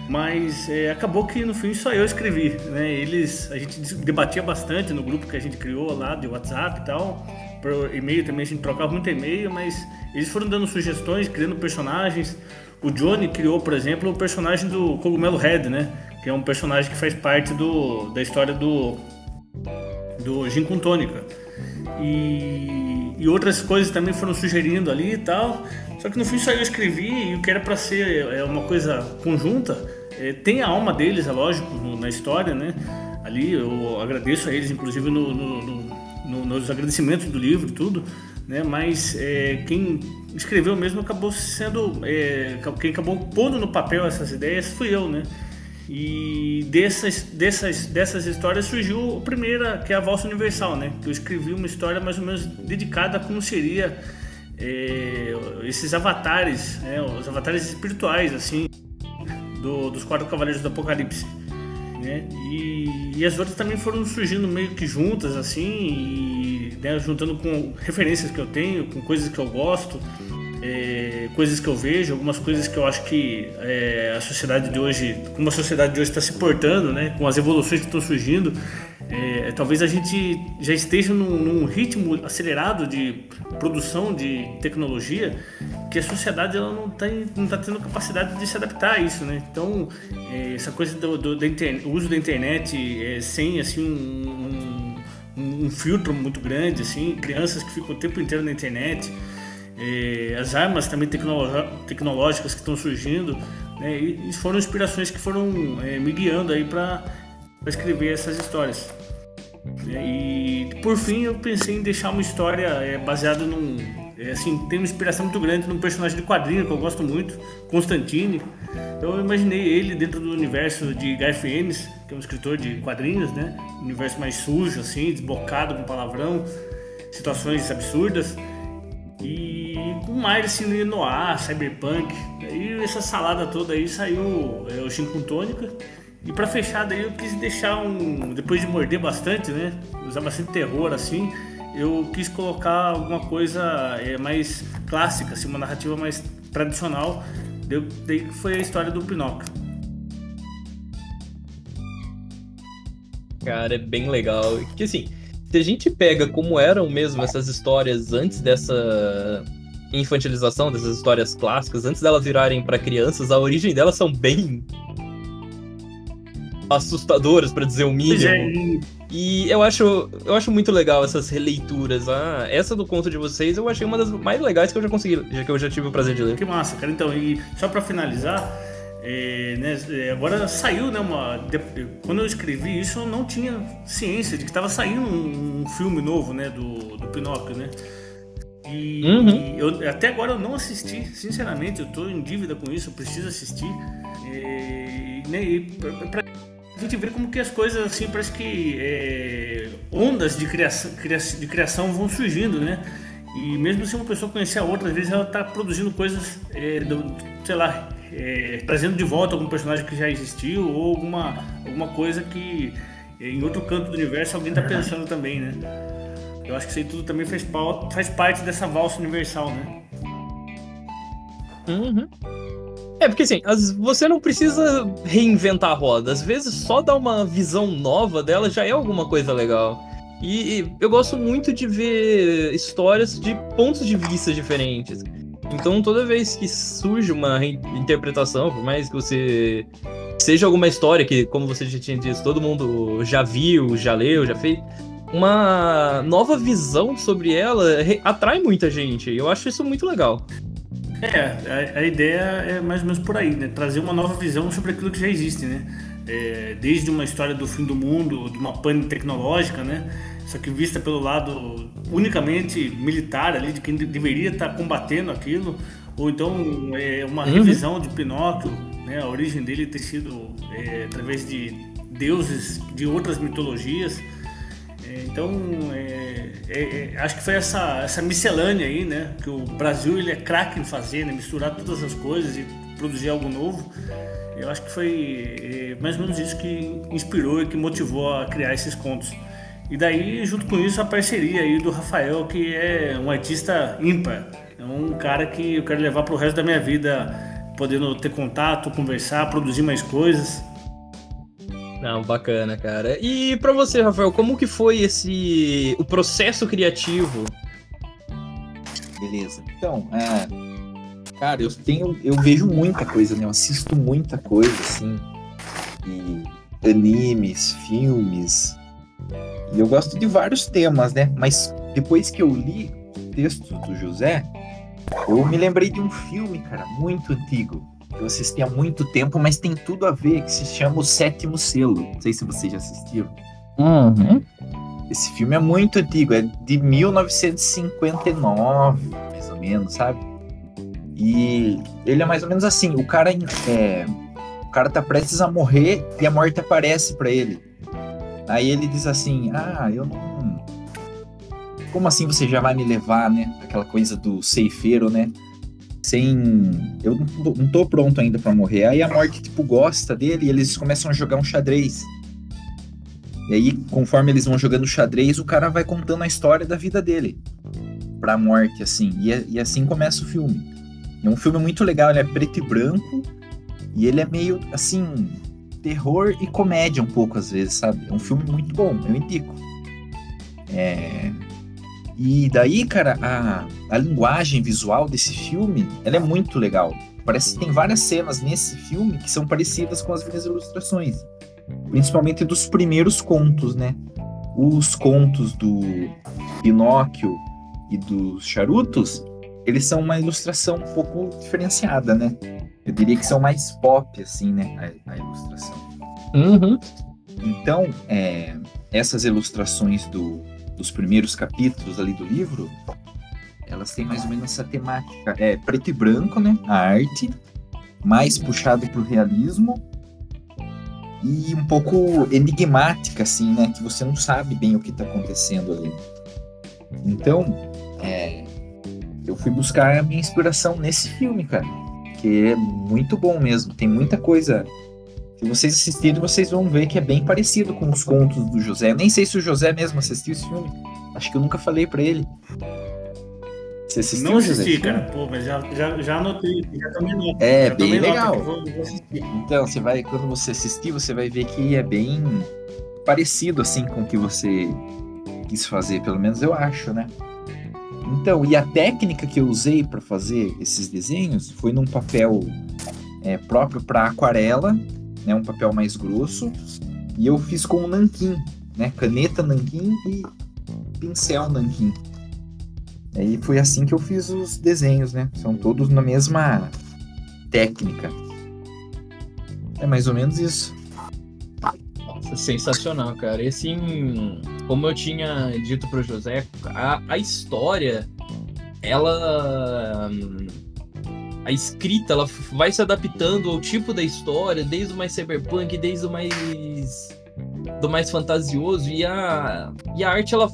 Mas é, acabou que no fim só eu escrevi, né? Eles, a gente debatia bastante no grupo que a gente criou lá de WhatsApp e tal. Por e-mail também a gente trocava muito e-mail, mas eles foram dando sugestões, criando personagens. O Johnny criou, por exemplo, o personagem do Cogumelo Red, né? Que é um personagem que faz parte do, da história do do Gin com Tônica. E, e outras coisas também foram sugerindo ali e tal. Só que no fim só eu escrevi e o que era para ser é, uma coisa conjunta. É, tem a alma deles, é lógico, no, na história, né? Ali eu agradeço a eles, inclusive no, no, no, nos agradecimentos do livro e tudo, né? Mas é, quem escreveu mesmo acabou sendo, é, quem acabou pondo no papel essas ideias fui eu, né? E dessas, dessas, dessas histórias surgiu a primeira, que é a Valsa Universal, né? Que eu escrevi uma história mais ou menos dedicada a como seria é, esses avatares, né? os avatares espirituais, assim, do, dos quatro cavaleiros do Apocalipse. Né? E, e, as outras também foram surgindo meio que juntas, assim, e, né, juntando com referências que eu tenho, com coisas que eu gosto é, coisas que eu vejo, algumas coisas que eu acho que é, a sociedade de hoje, como a sociedade de hoje está se portando, né, com as evoluções que estão surgindo, é, talvez a gente já esteja num, num, ritmo acelerado de produção de tecnologia que a sociedade ela não está não tá tendo capacidade de se adaptar a isso, né? Então é, essa coisa do, do da internet, o uso da internet é, sem assim um, um, um filtro muito grande, assim, crianças que ficam o tempo inteiro na internet é, as armas também tecnológicas que estão surgindo, né, e, foram inspirações que foram é, me guiando aí para escrever essas histórias. É, e por fim eu pensei em deixar uma história é, baseada num. É, assim, tem uma inspiração muito grande num personagem de quadrinho que eu gosto muito, Constantine. Então eu imaginei ele dentro do universo de Guy Fiennes, que é um escritor de quadrinhos, né? Um universo mais sujo, assim, desbocado com palavrão, situações absurdas. E com mais assim, noir, cyberpunk. E essa salada toda aí saiu é, o Gin com tônica. E para fechar daí eu quis deixar um. Depois de morder bastante, né? Usar bastante terror assim. Eu quis colocar alguma coisa é, mais clássica, assim, uma narrativa mais tradicional. Daí foi a história do Pinóquio. Cara, é bem legal. Que assim, se a gente pega como eram mesmo essas histórias antes dessa infantilização, dessas histórias clássicas, antes delas virarem para crianças, a origem delas são bem assustadoras, para dizer o mínimo. E eu acho, eu acho muito legal essas releituras. Ah, essa do conto de vocês eu achei uma das mais legais que eu já consegui, que eu já tive o prazer de ler. Que massa, cara. Então, e só para finalizar, é, né, é, agora saiu, né, uma, quando eu escrevi isso, eu não tinha ciência de que estava saindo um, um, filme novo, né, do, do Pinóquio, né? E, uhum. e eu, até agora eu não assisti, sinceramente, eu estou em dívida com isso, eu preciso assistir. E, né, e pra, gente ver como que as coisas, assim, parece que é, ondas de criação, de criação vão surgindo, né? E mesmo se uma pessoa conhecer a outra, às vezes ela está produzindo coisas, é, do, sei lá, é, trazendo de volta algum personagem que já existiu ou alguma, alguma coisa que em outro canto do universo alguém está pensando também, né? Eu acho que isso aí tudo também faz, faz parte dessa valsa universal, né? Uhum. É, porque assim, as, você não precisa reinventar a roda. Às vezes só dar uma visão nova dela já é alguma coisa legal. E, e eu gosto muito de ver histórias de pontos de vista diferentes. Então, toda vez que surge uma interpretação, por mais que você seja alguma história que, como você já tinha dito, todo mundo já viu, já leu, já fez, uma nova visão sobre ela atrai muita gente. Eu acho isso muito legal. É, a, a, ideia é mais ou menos por aí, né? Trazer uma nova visão sobre aquilo que já existe, né? É, desde uma história do fim do mundo, de uma pane tecnológica, né? Só que vista pelo lado unicamente militar ali, de quem deveria estar combatendo aquilo, ou então é, uma uhum. revisão de Pinóquio, né? A origem dele ter sido é, através de deuses de outras mitologias. É, então, é, é, é, acho que foi essa, essa miscelânea aí, né? Que o Brasil ele é craque em fazer, né? Misturar todas as coisas e produzir algo novo. Eu acho que foi mais ou menos isso que inspirou e que motivou a criar esses contos. E daí, junto com isso, a parceria aí do Rafael, que é um artista ímpar. É um cara que eu quero levar para o resto da minha vida, podendo ter contato, conversar, produzir mais coisas. Não, bacana, cara. E para você, Rafael, como que foi esse o processo criativo? Beleza. Então, é, cara, eu tenho, eu vejo muita coisa, né? Eu assisto muita coisa, assim, e animes, filmes. E eu gosto de vários temas, né? Mas depois que eu li o texto do José, eu me lembrei de um filme, cara, muito antigo eu assisti há muito tempo, mas tem tudo a ver, que se chama O Sétimo Selo. Não sei se vocês já assistiram. Uhum. Esse filme é muito antigo, é de 1959, mais ou menos, sabe? E ele é mais ou menos assim, o cara é, o cara tá prestes a morrer e a morte aparece para ele. Aí ele diz assim: "Ah, eu não Como assim você já vai me levar, né? Aquela coisa do ceifeiro, né? sem. Eu não tô pronto ainda para morrer. Aí a morte, tipo, gosta dele e eles começam a jogar um xadrez. E aí, conforme eles vão jogando xadrez, o cara vai contando a história da vida dele pra morte, assim. E, e assim começa o filme. É um filme muito legal, ele é preto e branco. E ele é meio, assim, terror e comédia um pouco, às vezes, sabe? É um filme muito bom, eu indico. É, e daí, cara, a, a linguagem visual desse filme, ela é muito legal. Parece que tem várias cenas nesse filme que são parecidas com as minhas ilustrações. Principalmente dos primeiros contos, né? Os contos do Pinóquio e dos Charutos, eles são uma ilustração um pouco diferenciada, né? Eu diria que são mais pop, assim, né? A, a ilustração. Uhum. Então, é, essas ilustrações do, dos primeiros capítulos ali do livro, elas têm mais ou menos essa temática. É preto e branco, né? A arte, mais puxado pro realismo e um pouco enigmática, assim, né? Que você não sabe bem o que está acontecendo ali. Então, é, eu fui buscar a minha inspiração nesse filme, cara. Que é muito bom mesmo. Tem muita coisa se vocês assistirem, vocês vão ver que é bem parecido com os contos do José. Eu nem sei se o José mesmo assistiu esse filme. Acho que eu nunca falei para ele. Você assistiu? Não assisti, cara. Pô, mas já, já, já anotei. Já tomei nota. É, já bem legal. Vou, vou então, você vai, quando você assistir, você vai ver que é bem parecido assim com o que você quis fazer, pelo menos eu acho, né? Então, e a técnica que eu usei para fazer esses desenhos foi num papel é, próprio para aquarela né, um papel mais grosso, e eu fiz com nanquim, né, caneta nanquim e pincel nanquim. Aí foi assim que eu fiz os desenhos, né? São todos na mesma técnica. É mais ou menos isso. Sensacional, cara. E assim, como eu tinha dito pro José, a, a história, ela a escrita ela vai se adaptando ao tipo da história, desde o mais cyberpunk, desde o mais do mais fantasioso e a e a arte ela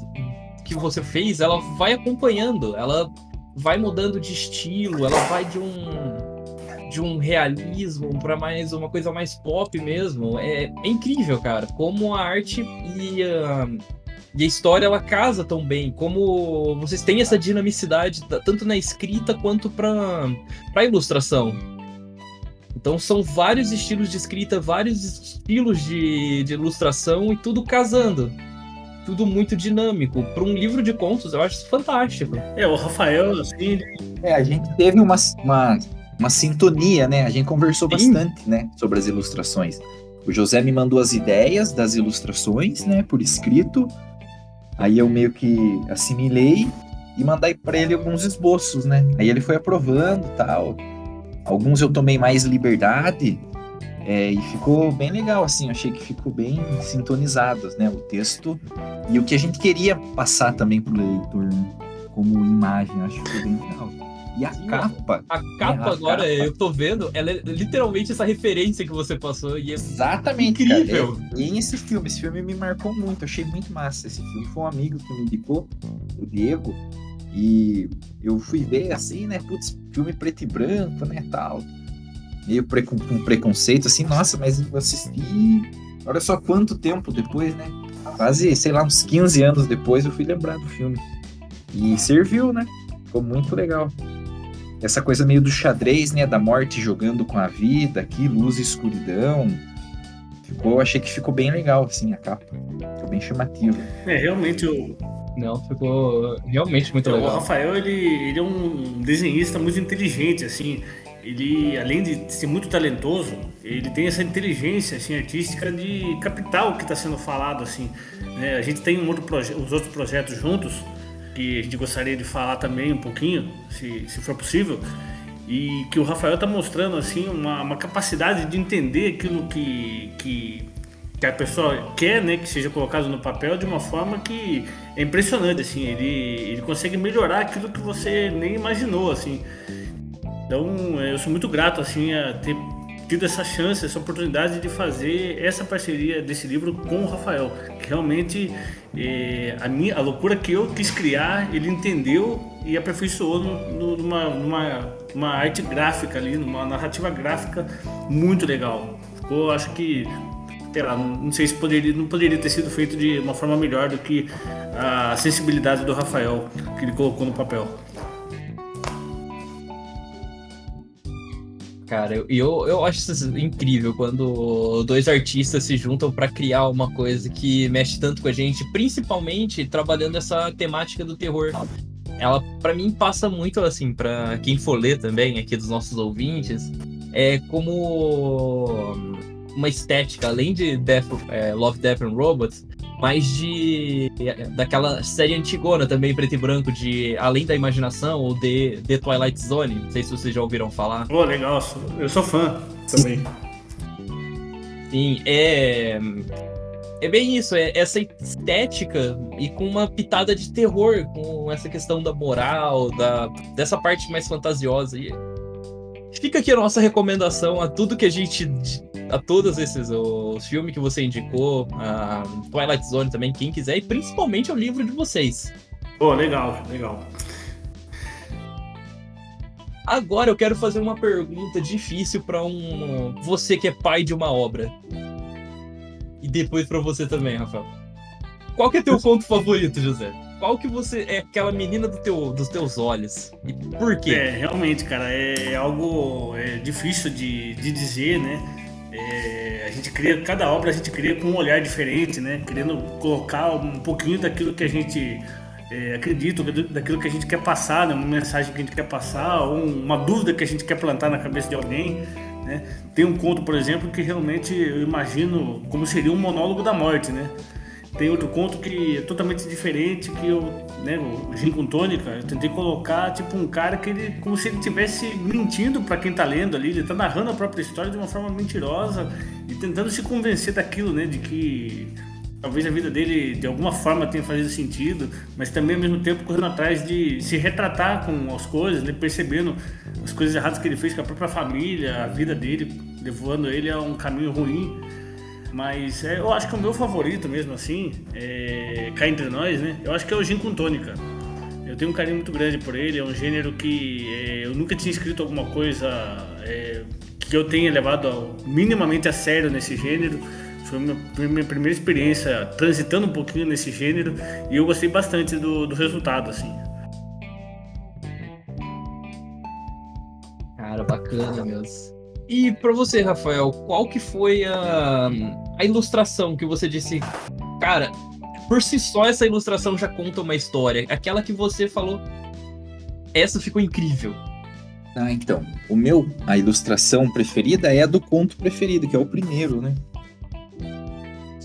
que você fez, ela vai acompanhando, ela vai mudando de estilo, ela vai de um de um realismo para mais uma coisa mais pop mesmo. É, é incrível, cara, como a arte e a, e a história ela casa tão bem, como vocês têm essa dinamicidade tanto na escrita quanto para para ilustração. Então são vários estilos de escrita, vários estilos de, de ilustração e tudo casando. Tudo muito dinâmico. Para um livro de contos, eu acho isso fantástico. É, o Rafael, assim. É, a gente teve uma, uma, uma sintonia, né? A gente conversou Sim. bastante, né? Sobre as ilustrações. O José me mandou as ideias das ilustrações, né? Por escrito. Aí eu meio que assimilei e mandei para ele alguns esboços, né? Aí ele foi aprovando tal. Alguns eu tomei mais liberdade é, e ficou bem legal, assim. Achei que ficou bem sintonizados, né? O texto e o que a gente queria passar também pro leitor né? como imagem. Acho que ficou bem legal. E a Sim, capa. A capa é, a agora, capa. eu tô vendo, ela é literalmente essa referência que você passou. E é Exatamente. Incrível. Cara, é, e esse filme, esse filme me marcou muito. Eu achei muito massa esse filme. Foi um amigo que me indicou, o Diego. E eu fui ver assim, né? Putz, filme preto e branco, né? Tal. Meio pre com preconceito, assim, nossa, mas eu assisti. Olha só quanto tempo depois, né? Quase, sei lá, uns 15 anos depois eu fui lembrar do filme. E serviu, né? Ficou muito legal essa coisa meio do xadrez, né? Da morte jogando com a vida aqui, luz e escuridão. Ficou, achei que ficou bem legal, assim, a capa. Ficou bem chamativo. É, realmente o. Não, ficou realmente muito então, legal. O Rafael, ele, ele é um desenhista muito inteligente, assim. Ele, além de ser muito talentoso, ele tem essa inteligência assim, artística de captar o que está sendo falado, assim. Né? A gente tem um outro os outros projetos juntos, que a gente gostaria de falar também um pouquinho, se, se for possível, e que o Rafael está mostrando assim uma, uma, capacidade de entender aquilo que, que, que, a pessoa quer, né, que seja colocado no papel de uma forma que é impressionante, assim, ele, ele consegue melhorar aquilo que você nem imaginou, assim. Então, eu sou muito grato assim a ter tido essa chance, essa oportunidade de fazer essa parceria desse livro com o Rafael, que realmente é, a, minha, a loucura que eu quis criar, ele entendeu e aperfeiçoou no, numa, numa uma arte gráfica ali, numa narrativa gráfica muito legal. Ficou, acho que lá, não sei se poderia, não poderia ter sido feito de uma forma melhor do que a sensibilidade do Rafael que ele colocou no papel. Cara, eu, eu, eu acho isso incrível quando dois artistas se juntam para criar uma coisa que mexe tanto com a gente, principalmente trabalhando essa temática do terror. Ela, para mim, passa muito assim, para quem for ler também, aqui dos nossos ouvintes, é como uma estética, além de Death, é, Love, Death and Robots, mais de daquela série antigona também, preto e branco, de Além da Imaginação ou de The Twilight Zone. Não sei se vocês já ouviram falar. Pô, legal, eu sou fã também. Sim, é. É bem isso, é essa estética e com uma pitada de terror, com essa questão da moral, da, dessa parte mais fantasiosa. E fica aqui a nossa recomendação a tudo que a gente a todos esses os filmes que você indicou, a Twilight Zone também, quem quiser, e principalmente o livro de vocês. Pô, legal, legal. Agora eu quero fazer uma pergunta difícil para um você que é pai de uma obra. E depois para você também, Rafael. Qual que é teu ponto favorito, José? Qual que você é aquela menina do teu, dos teus olhos? E por quê? É, realmente, cara, é algo é difícil de, de dizer, né? É, a gente cria, cada obra a gente cria com um olhar diferente, né? Querendo colocar um pouquinho daquilo que a gente é, acredita, daquilo que a gente quer passar, né? uma mensagem que a gente quer passar, ou uma dúvida que a gente quer plantar na cabeça de alguém. Né? Tem um conto, por exemplo, que realmente eu imagino como seria um monólogo da morte, né? Tem outro conto que é totalmente diferente, que eu, né, o Gin com Tônica, eu tentei colocar tipo um cara que ele, como se ele estivesse mentindo para quem tá lendo ali, ele tá narrando a própria história de uma forma mentirosa e tentando se convencer daquilo, né, de que talvez a vida dele de alguma forma tenha fazido sentido, mas também ao mesmo tempo correndo atrás de se retratar com as coisas, né, percebendo as coisas erradas que ele fez com a própria família, a vida dele, levando ele a um caminho ruim. Mas é, eu acho que o meu favorito mesmo assim, é, cá entre nós, né? Eu acho que é o gin com tônica. Eu tenho um carinho muito grande por ele, é um gênero que é, eu nunca tinha escrito alguma coisa é, que eu tenha levado minimamente a sério nesse gênero. Foi minha, minha primeira experiência transitando um pouquinho nesse gênero e eu gostei bastante do, do resultado, assim. Cara, bacana mesmo. E para você, Rafael, qual que foi a, a ilustração que você disse? Cara, por si só essa ilustração já conta uma história. Aquela que você falou, essa ficou incrível. Ah, então, o meu, a ilustração preferida é a do conto preferido, que é o primeiro, né?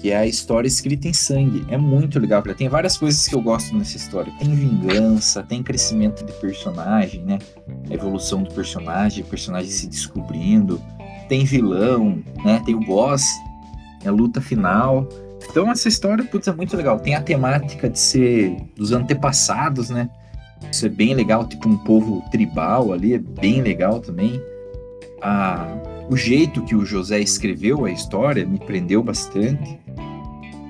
que é a história escrita em sangue. É muito legal, cara. Tem várias coisas que eu gosto nessa história. Tem vingança, tem crescimento de personagem, né? A evolução do personagem, o personagem se descobrindo. Tem vilão, né? Tem o boss, a luta final. Então essa história, putz, é muito legal. Tem a temática de ser dos antepassados, né? Isso é bem legal, tipo um povo tribal ali, é bem legal também. A, o jeito que o José escreveu a história me prendeu bastante.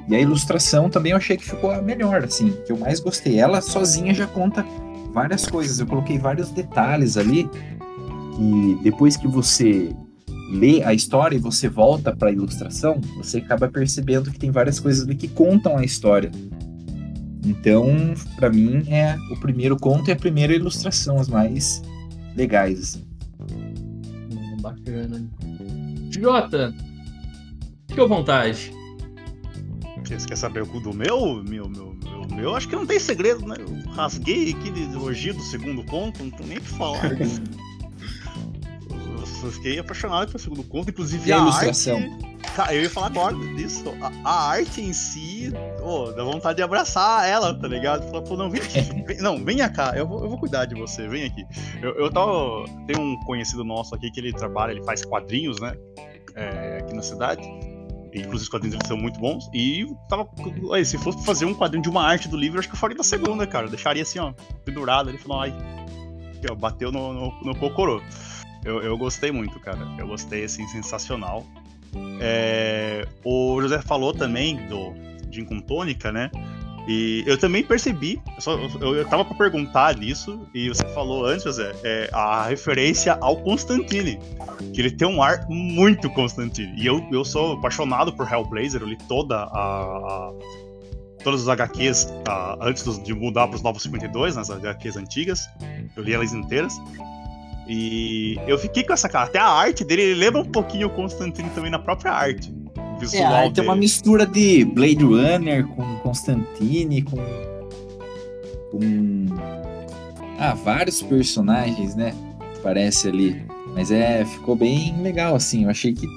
E a ilustração também eu achei que ficou a melhor, assim, que eu mais gostei. Ela sozinha já conta várias coisas. Eu coloquei vários detalhes ali que depois que você lê a história e você volta para a ilustração, você acaba percebendo que tem várias coisas ali que contam a história. Então, para mim, é o primeiro conto e a primeira ilustração as mais legais. Assim. Hum, bacana. Jota, fique à vontade. Você quer saber o do meu? Meu, meu, meu, meu? Acho que não tem segredo, né? Eu rasguei aquele elogio do segundo conto, não tem nem o que falar. eu fiquei apaixonado pelo segundo conto, inclusive e a, a ilustração. Arte, eu ia falar agora disso. A, a arte em si, oh, dá vontade de abraçar ela, tá ligado? Falar, pô, não, vem aqui. Vem, não, venha cá, eu vou, eu vou cuidar de você, vem aqui. Eu, eu tava. Tem um conhecido nosso aqui que ele trabalha, ele faz quadrinhos, né? É, aqui na cidade. Inclusive os quadrinhos dele são muito bons. E tava. Aí, se fosse fazer um quadrinho de uma arte do livro, acho que eu faria da segunda, cara. Eu deixaria assim, ó, pendurado. Ele falou, ai. Aqui, ó, bateu no, no, no cocorô. Eu, eu gostei muito, cara. Eu gostei, assim, sensacional. É, o José falou também do Gin com tônica, né? E eu também percebi, eu, só, eu, eu tava pra perguntar nisso, e você falou antes, José, é, a referência ao Constantine. Que ele tem um ar muito Constantine. E eu, eu sou apaixonado por Hellblazer, eu li toda a. a todas as HQs tá, antes de mudar para os Novos 52, nas HQs antigas. Eu li elas inteiras. E eu fiquei com essa cara. Até a arte dele ele lembra um pouquinho o Constantine também na própria arte. Visual é, arte é uma mistura de Blade Runner com Constantine, com. com. Ah, vários personagens, né? Parece ali. Mas é, ficou bem legal, assim. Eu achei que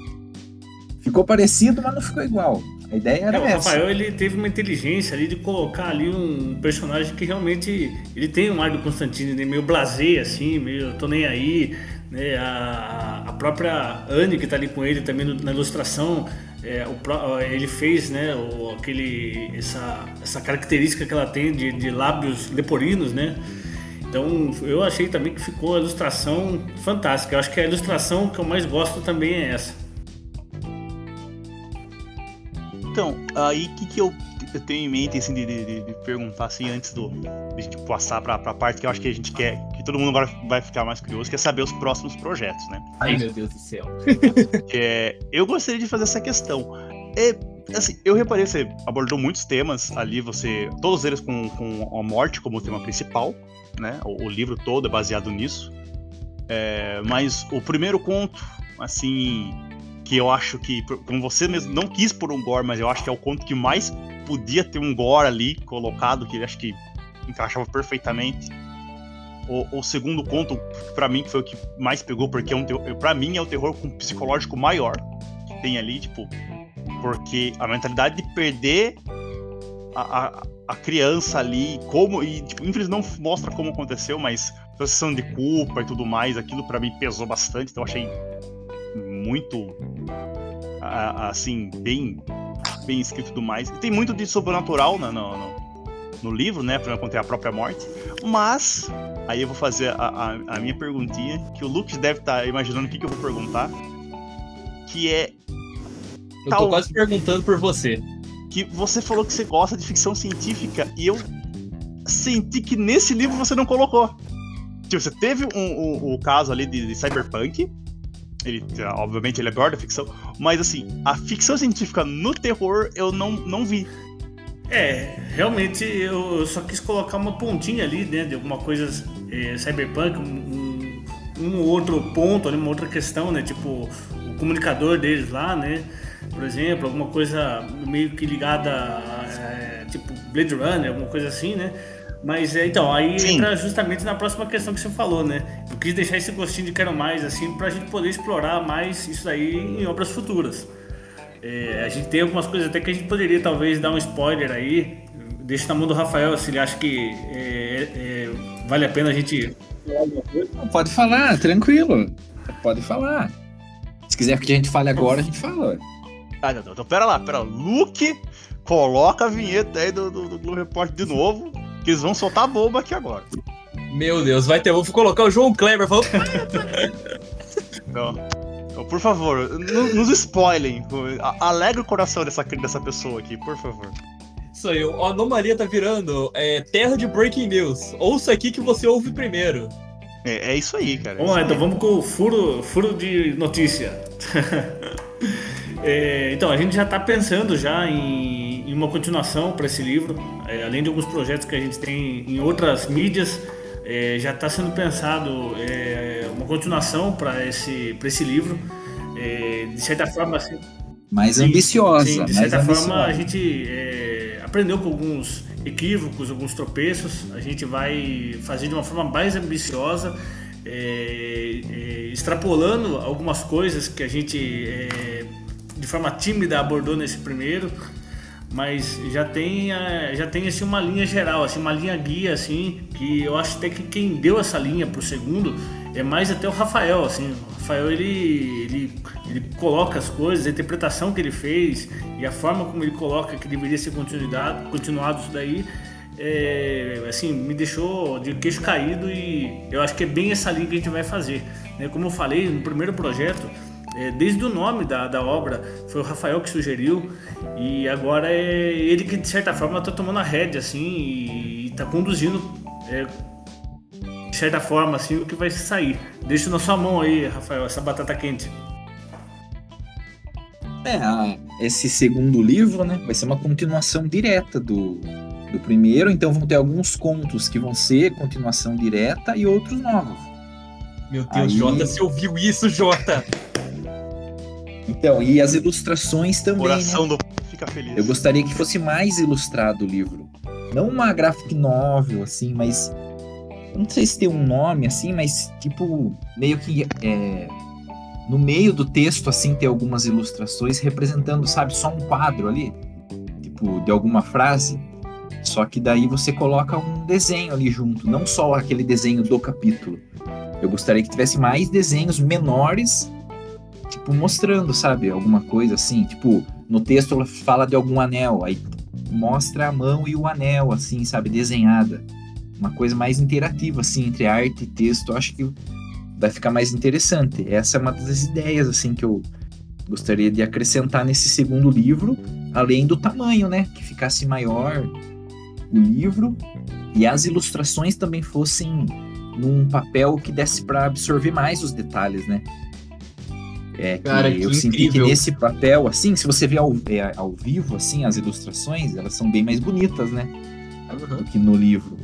ficou parecido, mas não ficou igual. A ideia era é, essa. O Rafael ele teve uma inteligência ali de colocar ali um personagem que realmente ele tem um ar do Constantine, né? meio blasé assim, meio tô nem aí, né? A, a própria Anne que tá ali com ele também na ilustração, é, o, ele fez, né? O, aquele essa essa característica que ela tem de, de lábios leporinos, né? Então eu achei também que ficou a ilustração fantástica. Eu acho que a ilustração que eu mais gosto também é essa. Então, aí o que, que eu, eu tenho em mente assim, de, de, de perguntar assim, antes do, de tipo, passar para a parte que eu acho que a gente quer, que todo mundo agora vai ficar mais curioso, que é saber os próximos projetos, né? Ai, meu Deus do céu. é, eu gostaria de fazer essa questão. É, assim, eu reparei, você abordou muitos temas ali, você. Todos eles com, com a morte como tema principal, né? O, o livro todo é baseado nisso. É, mas o primeiro conto, assim, que eu acho que, como você mesmo não quis por um gore, mas eu acho que é o conto que mais podia ter um gore ali colocado, que acho que encaixava perfeitamente. O, o segundo conto, para mim, foi o que mais pegou, porque é um para mim é o terror com psicológico maior que tem ali, tipo, porque a mentalidade de perder a, a, a criança ali, como e tipo, infelizmente não mostra como aconteceu, mas sensação de culpa e tudo mais, aquilo para mim pesou bastante, então achei muito assim, bem bem escrito e tudo mais. E tem muito de sobrenatural no, no, no livro, né? Pra conter a própria morte. Mas, aí eu vou fazer a, a, a minha perguntinha, que o Lucas deve estar tá imaginando o que, que eu vou perguntar. Que é. Eu tal, tô quase perguntando por você. Que você falou que você gosta de ficção científica e eu senti que nesse livro você não colocou. Tipo, você teve um, um, um caso ali de, de cyberpunk, ele, obviamente, ele é pior da ficção, mas assim, a ficção científica no terror eu não, não vi. É, realmente eu só quis colocar uma pontinha ali, né, de alguma coisa é, cyberpunk, um, um, outro ponto uma outra questão, né, tipo o comunicador deles lá, né, por exemplo, alguma coisa meio que ligada a, é, tipo Blade Runner, alguma coisa assim, né, mas é, então, aí Sim. entra justamente na próxima questão que você falou, né? Eu quis deixar esse gostinho de quero mais, assim, pra gente poder explorar mais isso aí em obras futuras. É, a gente tem algumas coisas até que a gente poderia talvez dar um spoiler aí. Deixa na mão do Rafael se ele acha que é, é, vale a pena a gente. Pode falar, tranquilo. Pode falar. Se quiser que a gente fale agora, a gente fala. Ah, não, então pera lá, pera. Luke, coloca a vinheta aí do, do, do Globo Report de novo, que eles vão soltar a bomba aqui agora. Meu Deus, vai ter. Vou colocar o João Kleber falando. Então, então, por favor, no- nos spoilem. Alegre o coração dessa, dessa pessoa aqui, por favor. Isso aí, a anomalia tá virando é, terra de breaking news. Ouça aqui que você ouve primeiro. É, é isso aí, cara. Vamos lá, então vamos com o furo, furo de notícia. É, então, a gente já está pensando já em, uma continuação para esse livro, É, além de alguns projetos que a gente tem em outras mídias, é, já está sendo pensado é, uma continuação para esse, pra esse livro. É, de certa forma, assim, Mais Sim, ambiciosa. Sim, de certa forma ambiciosa. a gente é, aprendeu com alguns equívocos, alguns tropeços. A gente vai fazer de uma forma mais ambiciosa, é, extrapolando algumas coisas que a gente de forma tímida abordou nesse primeiro. Mas já tem, é, já tem assim, uma linha geral, assim, uma linha guia, assim, que eu acho até que quem deu essa linha pro segundo é mais até o Rafael, assim. O Rafael, ele, ele, ele coloca as coisas, a interpretação que ele fez e a forma como ele coloca que deveria ser continuidade, continuado isso daí, é, assim, me deixou de queixo caído e eu acho que é bem essa linha que a gente vai fazer. né? Como eu falei no primeiro projeto, é, desde o nome da, da obra, foi o Rafael que sugeriu e agora é ele que de certa forma está tomando a rédea assim e está conduzindo é, de certa forma assim o que vai sair. Deixa na sua mão aí, Rafael, essa batata quente. É, a- esse segundo livro, né, vai ser uma continuação direta do, do primeiro, então vão ter alguns contos que vão ser continuação direta e outros novos. Meu Deus, Aí- Jota, você ouviu isso, Jota? Então, e as ilustrações também, né? coração do fica feliz. Eu gostaria que fosse mais ilustrado o livro. Não uma graphic novel, assim, mas. eu Não sei se tem um nome, assim, mas tipo, meio que. é, no meio do texto, assim, tem algumas ilustrações representando, sabe, só um quadro ali. Tipo, de alguma frase. Só que daí você coloca um desenho ali junto, não só aquele desenho do capítulo. Eu gostaria que tivesse mais desenhos menores, tipo, mostrando, sabe, alguma coisa assim. Tipo, no texto ela fala de algum anel, aí mostra a mão e o anel, assim, sabe, desenhada. Uma coisa mais interativa, assim, entre arte e texto. Eu acho que vai ficar mais interessante. Essa é uma das ideias, assim, que eu gostaria de acrescentar nesse segundo livro, além do tamanho, né? Que ficasse maior o livro e as ilustrações também fossem num papel que desse para absorver mais os detalhes, né? É, que Cara, eu senti que nesse papel, assim, se você vê ao, é, ao vivo, assim, as ilustrações, elas são bem mais bonitas, né? Do que no livro.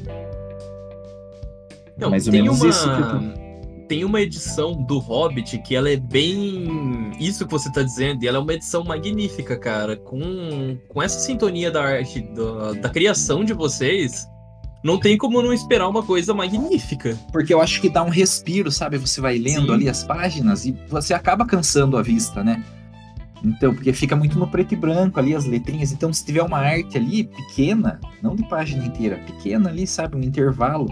Não, mais ou tem menos uma... isso que eu Tem uma edição do Hobbit que ela é bem. Isso que você tá dizendo, e ela é uma edição magnífica, cara. Com, com essa sintonia da arte, da, da criação de vocês, não tem como não esperar uma coisa magnífica. Porque eu acho que dá um respiro, sabe? Você vai lendo Sim. ali as páginas e você acaba cansando a vista, né? Então, porque fica muito no preto e branco ali as letrinhas. Então, se tiver uma arte ali pequena, não de página inteira, pequena ali, sabe? Um intervalo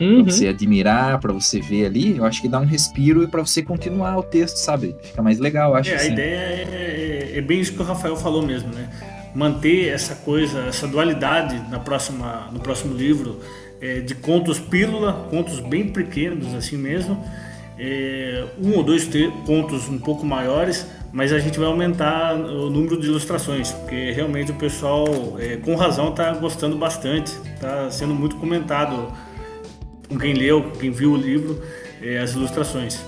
Uhum. pra você admirar, pra você ver ali, eu acho que dá um respiro e pra você continuar o texto, sabe? Fica mais legal, eu acho É, a assim. ideia é, é bem isso que o Rafael falou mesmo, né? Manter essa coisa, essa dualidade na próxima, no próximo livro é, de contos pílula, contos bem pequenos assim mesmo, é, um ou dois contos um pouco maiores, mas a gente vai aumentar o número de ilustrações, porque realmente o pessoal, é, com razão, está gostando bastante, está sendo muito comentado com quem leu, quem viu o livro, é, as ilustrações.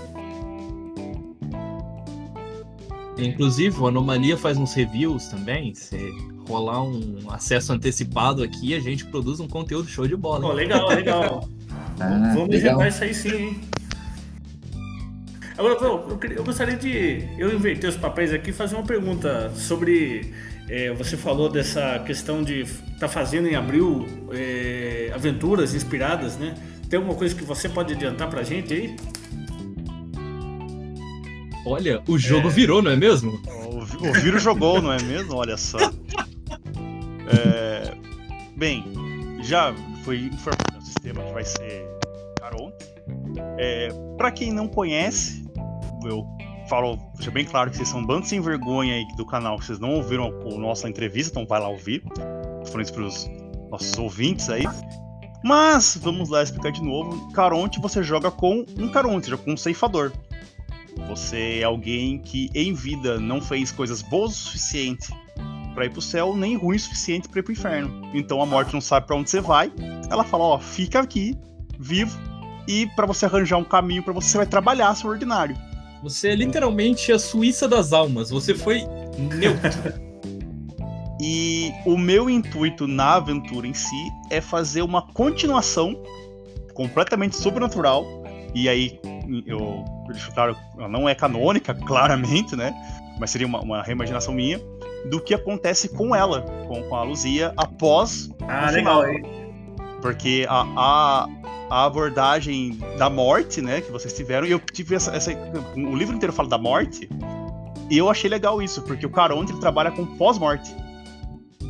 Inclusive, o Anomalia faz uns reviews também. Se rolar um acesso antecipado aqui, a gente produz um conteúdo show de bola. Pô, legal, legal. Ah, Vamos legal. isso aí sim, hein? Agora, eu, eu gostaria de eu inverter os papéis aqui e fazer uma pergunta sobre. é, você falou dessa questão de estar fazendo em abril é, aventuras inspiradas, né? Tem alguma coisa que você pode adiantar pra gente aí? Olha, o jogo É. virou, não é mesmo? O o vírus jogou, não é mesmo? Olha só. É, bem, já foi informado no sistema que vai ser Caronte. É, para quem não conhece, eu falo, deixa bem claro que vocês são bando sem vergonha aí do canal, que vocês não ouviram a nossa entrevista, então vai lá ouvir. Falando isso pros nossos ouvintes aí. Mas, vamos lá explicar de novo. Caronte você joga com um Caronte, joga com um ceifador. Você é alguém que em vida não fez coisas boas o suficiente para ir pro céu, nem ruim o suficiente para ir pro inferno. Então a morte não sabe para onde você vai. Ela fala: "Ó, fica aqui, vivo, e para você arranjar um caminho para você, você vai trabalhar seu ordinário". Você é literalmente a Suíça das almas. Você foi neutro. e o meu intuito na aventura em si é fazer uma continuação completamente sobrenatural. E aí eu claro, ela não é canônica, claramente, né? Mas seria uma, uma reimaginação minha do que acontece com ela, com, com a Luzia, após. Ah, legal, hein? Porque a, a, a, abordagem da morte, né, que vocês tiveram, e eu tive essa, essa. O livro inteiro fala da morte, e eu achei legal isso, porque o Caronte ele trabalha com pós-morte.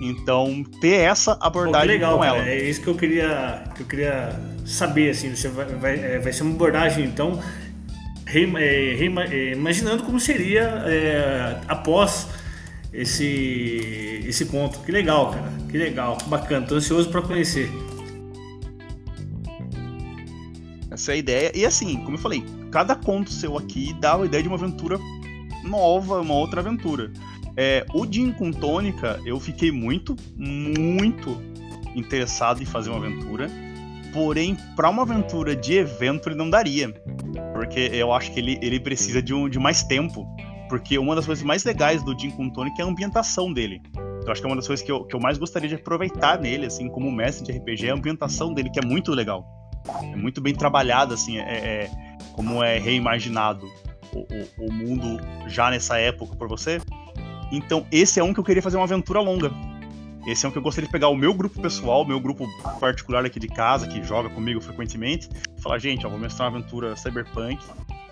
Então, ter essa abordagem Pô, legal, com ela. É isso que eu queria, que eu queria saber, assim, você vai, vai, é, vai ser uma abordagem, então, imaginando como seria é, após esse, esse conto. Que legal, cara. Que legal, que bacana. Tô ansioso para conhecer. Essa é a ideia. E assim, como eu falei, cada conto seu aqui dá a ideia de uma aventura nova, uma outra aventura. É, o Jim com Tônica, eu fiquei muito, muito interessado em fazer uma aventura. Porém, para uma aventura de evento, ele não daria. Porque eu acho que ele, ele precisa de, um, de mais tempo porque uma das coisas mais legais do Jim Tonic é a ambientação dele. Eu acho que é uma das coisas que eu, que eu mais gostaria de aproveitar nele, assim, como mestre de RPG, é a ambientação dele, que é muito legal. É muito bem trabalhado, assim, é, é como é reimaginado o, o, o, mundo já nessa época por você. Então, esse é um que eu queria fazer uma aventura longa. Esse é um que eu gostaria de pegar o meu grupo pessoal, meu grupo particular aqui de casa, que joga comigo frequentemente, e falar, gente, ó, vou mestrar uma aventura cyberpunk,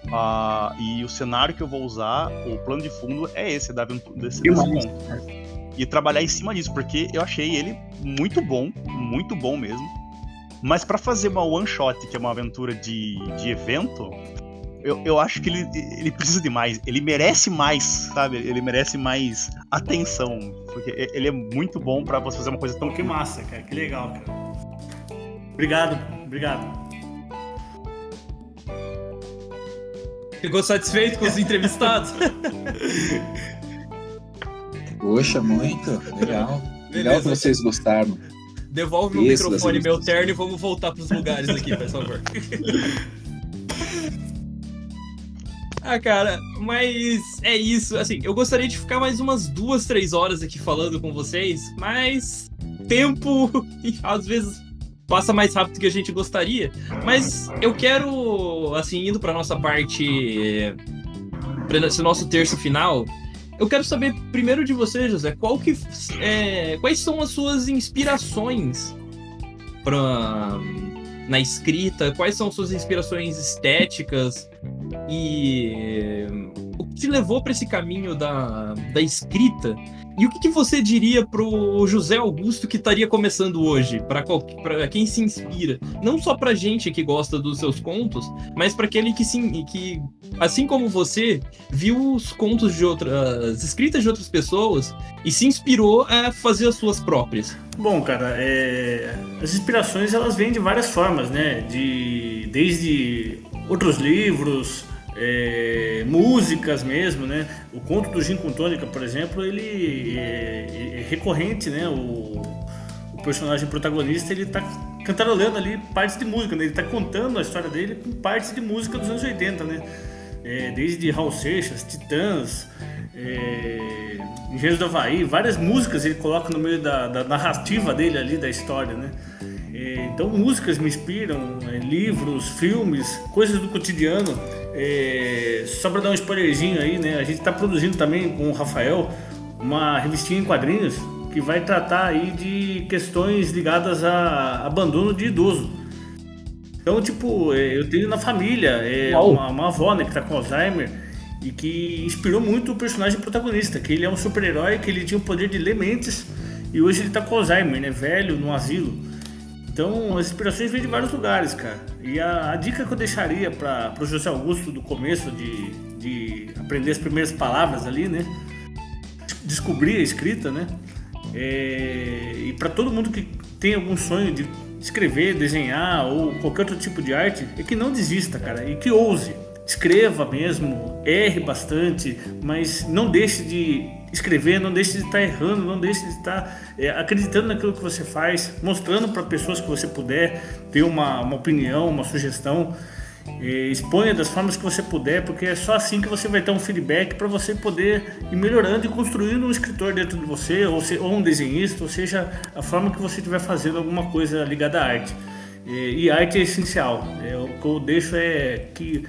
Uh, e o cenário que eu vou usar, o plano de fundo é esse, da aventura, desse, desse ponto. E trabalhar em cima disso, porque eu achei ele muito bom, muito bom mesmo. Mas para fazer uma one shot, que é uma aventura de, de evento, eu, eu acho que ele, ele precisa de mais. Ele merece mais, sabe? Ele merece mais atenção. Porque ele é muito bom para você fazer uma coisa tão. Que massa, cara. Que legal, cara. Obrigado, obrigado. Ficou satisfeito com os entrevistados? Poxa, muito. Legal. Beleza. Legal que vocês gostaram. Devolve meu microfone, meu terno e vamos voltar para os lugares aqui, por favor. ah, cara, mas é isso. Assim, eu gostaria de ficar mais umas duas, três horas aqui falando com vocês, mas tempo às vezes passa mais rápido que a gente gostaria. Mas eu quero, assim, indo para nossa parte, para esse nosso terço final, eu quero saber primeiro de você, José, qual que, é, quais são as suas inspirações para na escrita? Quais são suas inspirações estéticas? E o que te levou para esse caminho da, da escrita? E o que, que você diria pro José Augusto que estaria começando hoje? Para quem se inspira? Não só pra gente que gosta dos seus contos, mas para aquele que, que, assim como você, viu os contos de outras. escritas de outras pessoas e se inspirou a fazer as suas próprias. Bom, cara, é... as inspirações elas vêm de várias formas, né? De... Desde outros livros é, músicas mesmo, né? O conto do Gin com Tônica, por exemplo, ele é, é recorrente, né? O, o, personagem protagonista ele tá cantarolando ali partes de música, né? Ele tá contando a história dele com partes de música dos anos 80, né? É, desde Raul Seixas, Titãs, é, Engenheiros do Havaí, várias músicas ele coloca no meio da, da narrativa dele ali, da história, né? É, então músicas me inspiram, é, livros, filmes, coisas do cotidiano é, só para dar um spoilerzinho aí, né? A gente está produzindo também com o Rafael uma revistinha em quadrinhos que vai tratar aí de questões ligadas a abandono de idoso. Então, tipo, é, eu tenho na família é, uma, uma, avó né, que está com Alzheimer e que inspirou muito o personagem protagonista, que ele é um super-herói, que ele tinha o poder de ler mentes e hoje ele tá com Alzheimer, né? Velho, no asilo. Então as inspirações vêm de vários lugares, cara. E a, a dica que eu deixaria para o José Augusto do começo de, de aprender as primeiras palavras ali, né? Descobrir a escrita, né? É, e para todo mundo que tem algum sonho de escrever, desenhar ou qualquer outro tipo de arte, é que não desista, cara, e que ouse. Escreva mesmo, erre bastante, mas não deixe de escrever, não deixe de estar errando, não deixe de estar é, acreditando naquilo que você faz, mostrando para pessoas que você puder ter uma, uma opinião, uma sugestão. É, exponha das formas que você puder, porque é só assim que você vai ter um feedback para você poder ir melhorando e construindo um escritor dentro de você, ou, se, ou um desenhista, ou seja, a forma que você estiver fazendo alguma coisa ligada à arte. E, arte é essencial. É, o que eu deixo é que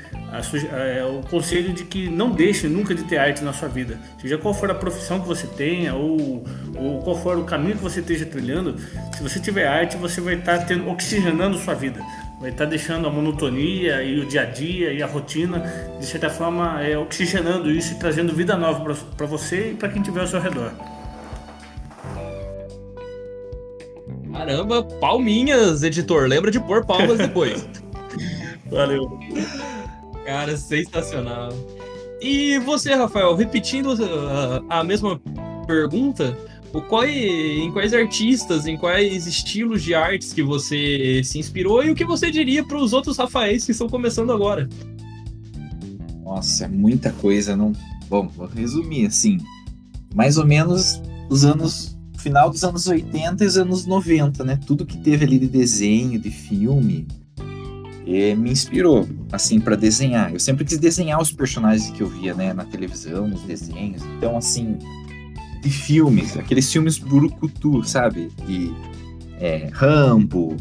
é, o conselho de que não deixe nunca de ter arte na sua vida. Seja qual for a profissão que você tenha ou, ou qual for o caminho que você esteja trilhando, se você tiver arte, você vai estar tendo, oxigenando sua vida vai estar deixando a monotonia e o dia a dia e a rotina, de certa forma, é, oxigenando isso e trazendo vida nova para você e para quem estiver ao seu redor. Caramba, palminhas, editor. Lembra de pôr palmas depois. Valeu. Cara, sensacional. E você, Rafael, repetindo uh, a mesma pergunta, o qual, em quais artistas, em quais estilos de artes que você se inspirou e o que você diria para os outros Rafaéis que estão começando agora? Nossa, é muita coisa, não. Bom, vou resumir assim. Mais ou menos os anos final dos anos 80 e os anos 90, né? Tudo que teve ali de desenho, de filme, eh, me inspirou, assim, para desenhar. Eu sempre quis desenhar os personagens que eu via, né, na televisão, nos desenhos. Então, assim, de filmes, aqueles filmes burucutu, sabe? De é, Rambo,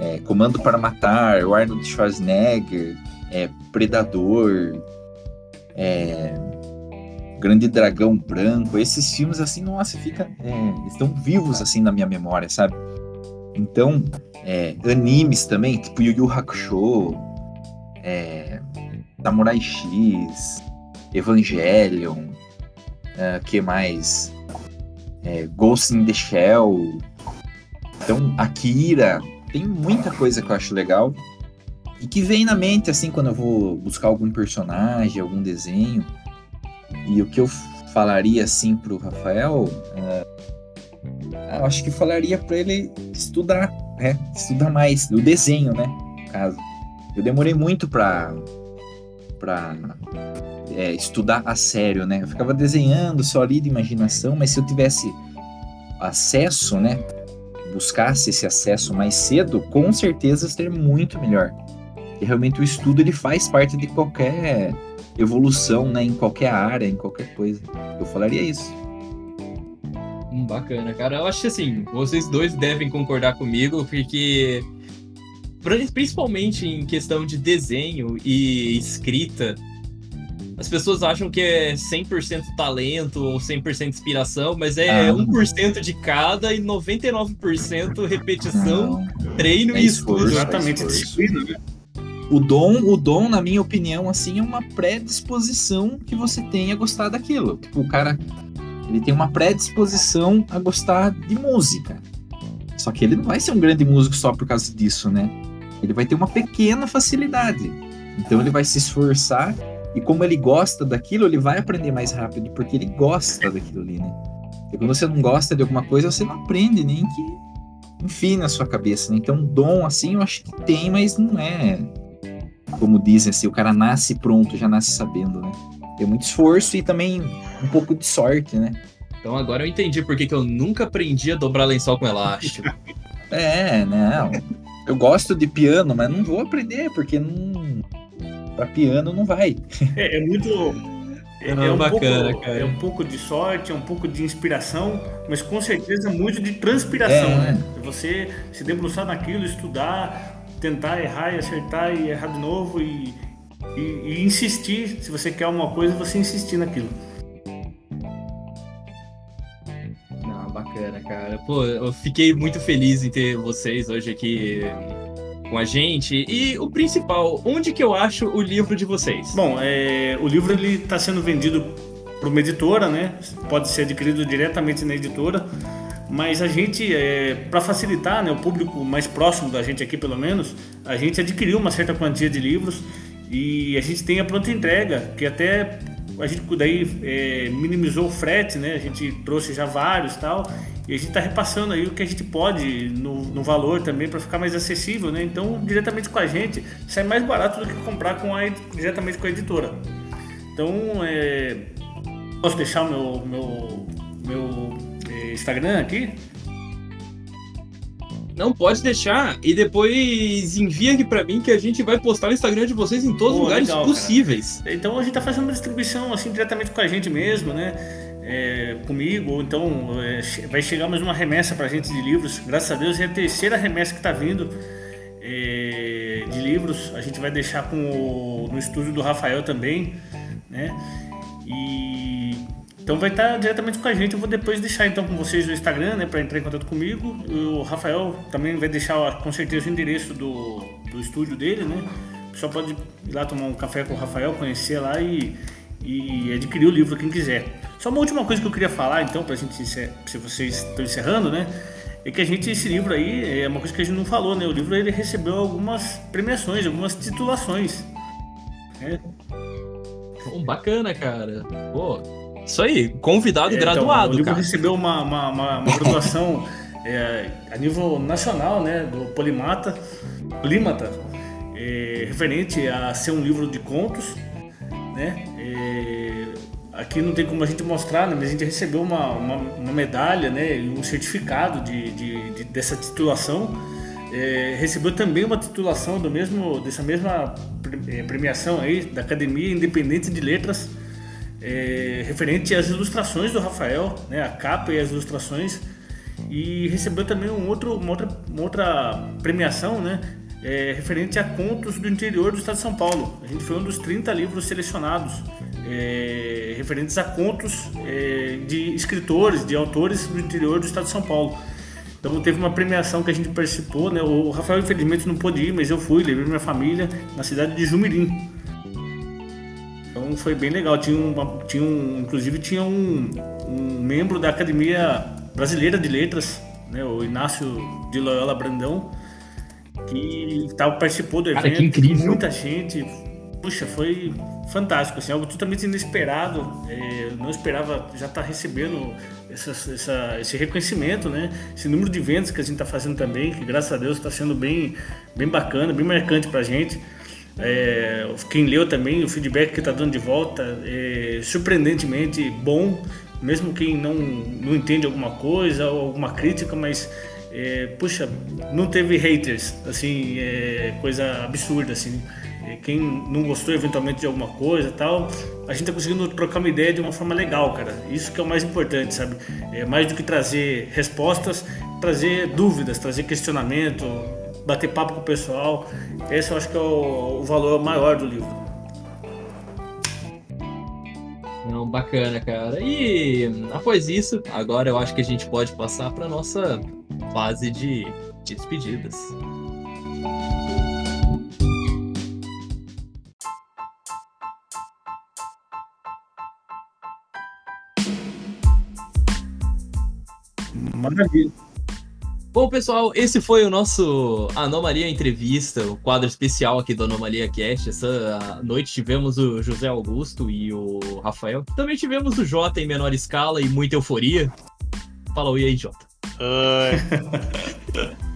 é, Comando para Matar, o Arnold Schwarzenegger, é, Predador, é, Grande Dragão Branco, esses filmes assim, nossa, fica, é, estão vivos assim na minha memória, sabe? Então, é, animes também, tipo Yu Yu Hakusho, é, Samurai X, Evangelion, uh, que mais? é, Ghost in the Shell. Então, Akira. Tem muita coisa que eu acho legal. E que vem na mente, assim, quando eu vou buscar algum personagem, algum desenho. E o que eu falaria, assim, pro Rafael. Uh, eu acho que falaria para ele estudar, né? Estudar mais. O desenho, né? No caso. Eu demorei muito pra. pra é, estudar a sério, né? Eu ficava desenhando só ali de imaginação, mas se eu tivesse acesso, né? Buscasse esse acesso mais cedo, com certeza seria muito melhor. E realmente o estudo ele faz parte de qualquer evolução, né? Em qualquer área, em qualquer coisa. Eu falaria isso. Hum, bacana, cara. Eu acho que assim, vocês dois devem concordar comigo, porque principalmente em questão de desenho e escrita, as pessoas acham que é 100% talento ou 100% inspiração, mas é ah, 1% de cada e 99% repetição, não. treino é e estudo. Exatamente, disciplina, né? O dom, o dom, na minha opinião, assim, é uma predisposição que você tem a gostar daquilo. Tipo, o cara, ele tem uma predisposição a gostar de música. Só que ele não vai ser um grande músico só por causa disso, né? Ele vai ter uma pequena facilidade. Então ele vai se esforçar e como ele gosta daquilo, ele vai aprender mais rápido, porque ele gosta daquilo ali, né? Quando você não gosta de alguma coisa, você não aprende nem que enfim na sua cabeça, né? Então, dom, assim, eu acho que tem, mas não é como dizem assim, o cara nasce pronto, já nasce sabendo, né? Tem muito esforço e também um pouco de sorte, né? Então agora eu entendi por que, que eu nunca aprendi a dobrar lençol com elástico. é, não. Eu gosto de piano, mas não vou aprender, porque não para piano não vai. É, é muito. É, é, um bacana, pouco, cara. é um pouco de sorte, é um pouco de inspiração, mas com certeza muito de transpiração, é. né? Você se debruçar naquilo, estudar, tentar errar e acertar e errar de novo e, e, e insistir. Se você quer uma coisa, você insistir naquilo. Não, bacana, cara. Pô, eu fiquei muito feliz em ter vocês hoje aqui com a gente. E o principal, onde que eu acho o livro de vocês? Bom, é, o livro ele está sendo vendido para uma editora, né? Pode ser adquirido diretamente na editora. Mas a gente, é, para facilitar né, o público mais próximo da gente aqui, pelo menos, a gente adquiriu uma certa quantia de livros e a gente tem a pronta entrega, que até a gente daí é, minimizou o frete, né? A gente trouxe já vários tal. E a gente está repassando aí o que a gente pode no, no valor também para ficar mais acessível, né? Então, diretamente com a gente, sai mais barato do que comprar com a, diretamente com a editora. Então, é, posso deixar o meu, meu, meu Instagram aqui? Não, pode deixar. E depois envia aqui para mim que a gente vai postar no Instagram de vocês em todos os lugares legal, possíveis. Cara. Então a gente tá fazendo uma distribuição assim diretamente com a gente mesmo, né? É, comigo, ou então é, vai chegar mais uma remessa pra gente de livros. Graças a Deus é a terceira remessa que tá vindo é, de livros. A gente vai deixar com o, no estúdio do Rafael também, né? E então vai estar diretamente com a gente. Eu vou depois deixar então com vocês o Instagram, né, para entrar em contato comigo. O Rafael também vai deixar com certeza o endereço do, do estúdio dele, né? Pessoal pode ir lá tomar um café com o Rafael, conhecer lá e, e adquirir o livro quem quiser. Só uma última coisa que eu queria falar, então, para a gente se vocês estão encerrando, né? É que a gente esse livro aí é uma coisa que a gente não falou, né? O livro ele recebeu algumas premiações, algumas titulações. Né? bacana, cara. Pô, isso aí, convidado é, graduado. Então, o livro cara. recebeu uma, uma, uma, uma graduação é, a nível nacional, né, do Polimata, Polímata, é, referente a ser um livro de contos, né? É, aqui não tem como a gente mostrar, né, mas a gente recebeu uma, uma, uma medalha, né, um certificado de, de, de dessa titulação. É, recebeu também uma titulação do mesmo, dessa mesma é, premiação aí da Academia Independente de Letras é, referente às ilustrações do Rafael, né, a capa e as ilustrações, e recebeu também um outro, uma, outra, uma outra premiação né, é, referente a contos do interior do estado de São Paulo. A gente foi um dos 30 livros selecionados é, referentes a contos é, de escritores, de autores do interior do estado de São Paulo. Então teve uma premiação que a gente participou, né? O Rafael infelizmente não pôde ir, mas eu fui, levei minha família na cidade de Jumirim. Então foi bem legal. Tinha, uma, tinha um, inclusive tinha um, um membro da Academia Brasileira de Letras, né, o Inácio de Loyola Brandão, que tava, participou do evento. Cara, incrível. Muita gente. Puxa, foi fantástico, assim, algo totalmente inesperado. É, não esperava já estar tá recebendo essa, essa, esse reconhecimento, né? Esse número de vendas que a gente está fazendo também, que graças a Deus está sendo bem, bem bacana, bem marcante para a gente. É, quem leu também, o feedback que está dando de volta é surpreendentemente bom, mesmo quem não, não entende alguma coisa ou alguma crítica, mas é, puxa, não teve haters, assim, é, coisa absurda, assim. É, quem não gostou eventualmente de alguma coisa tal, a gente tá conseguindo trocar uma ideia de uma forma legal, cara. Isso que é o mais importante, sabe? É mais do que trazer respostas, trazer dúvidas, trazer questionamento, bater papo com o pessoal. Esse eu acho que é o, o valor maior do livro. Não, bacana, cara. E após isso, agora eu acho que a gente pode passar para nossa fase de, de despedidas. Maravilha. Bom, pessoal, esse foi o nosso Anomalia Entrevista, o quadro especial aqui do Anomalia Cast. Essa noite tivemos o José Augusto e o Rafael. Também tivemos o Jota em menor escala e muita euforia. Fala oi aí, Jota. Oi.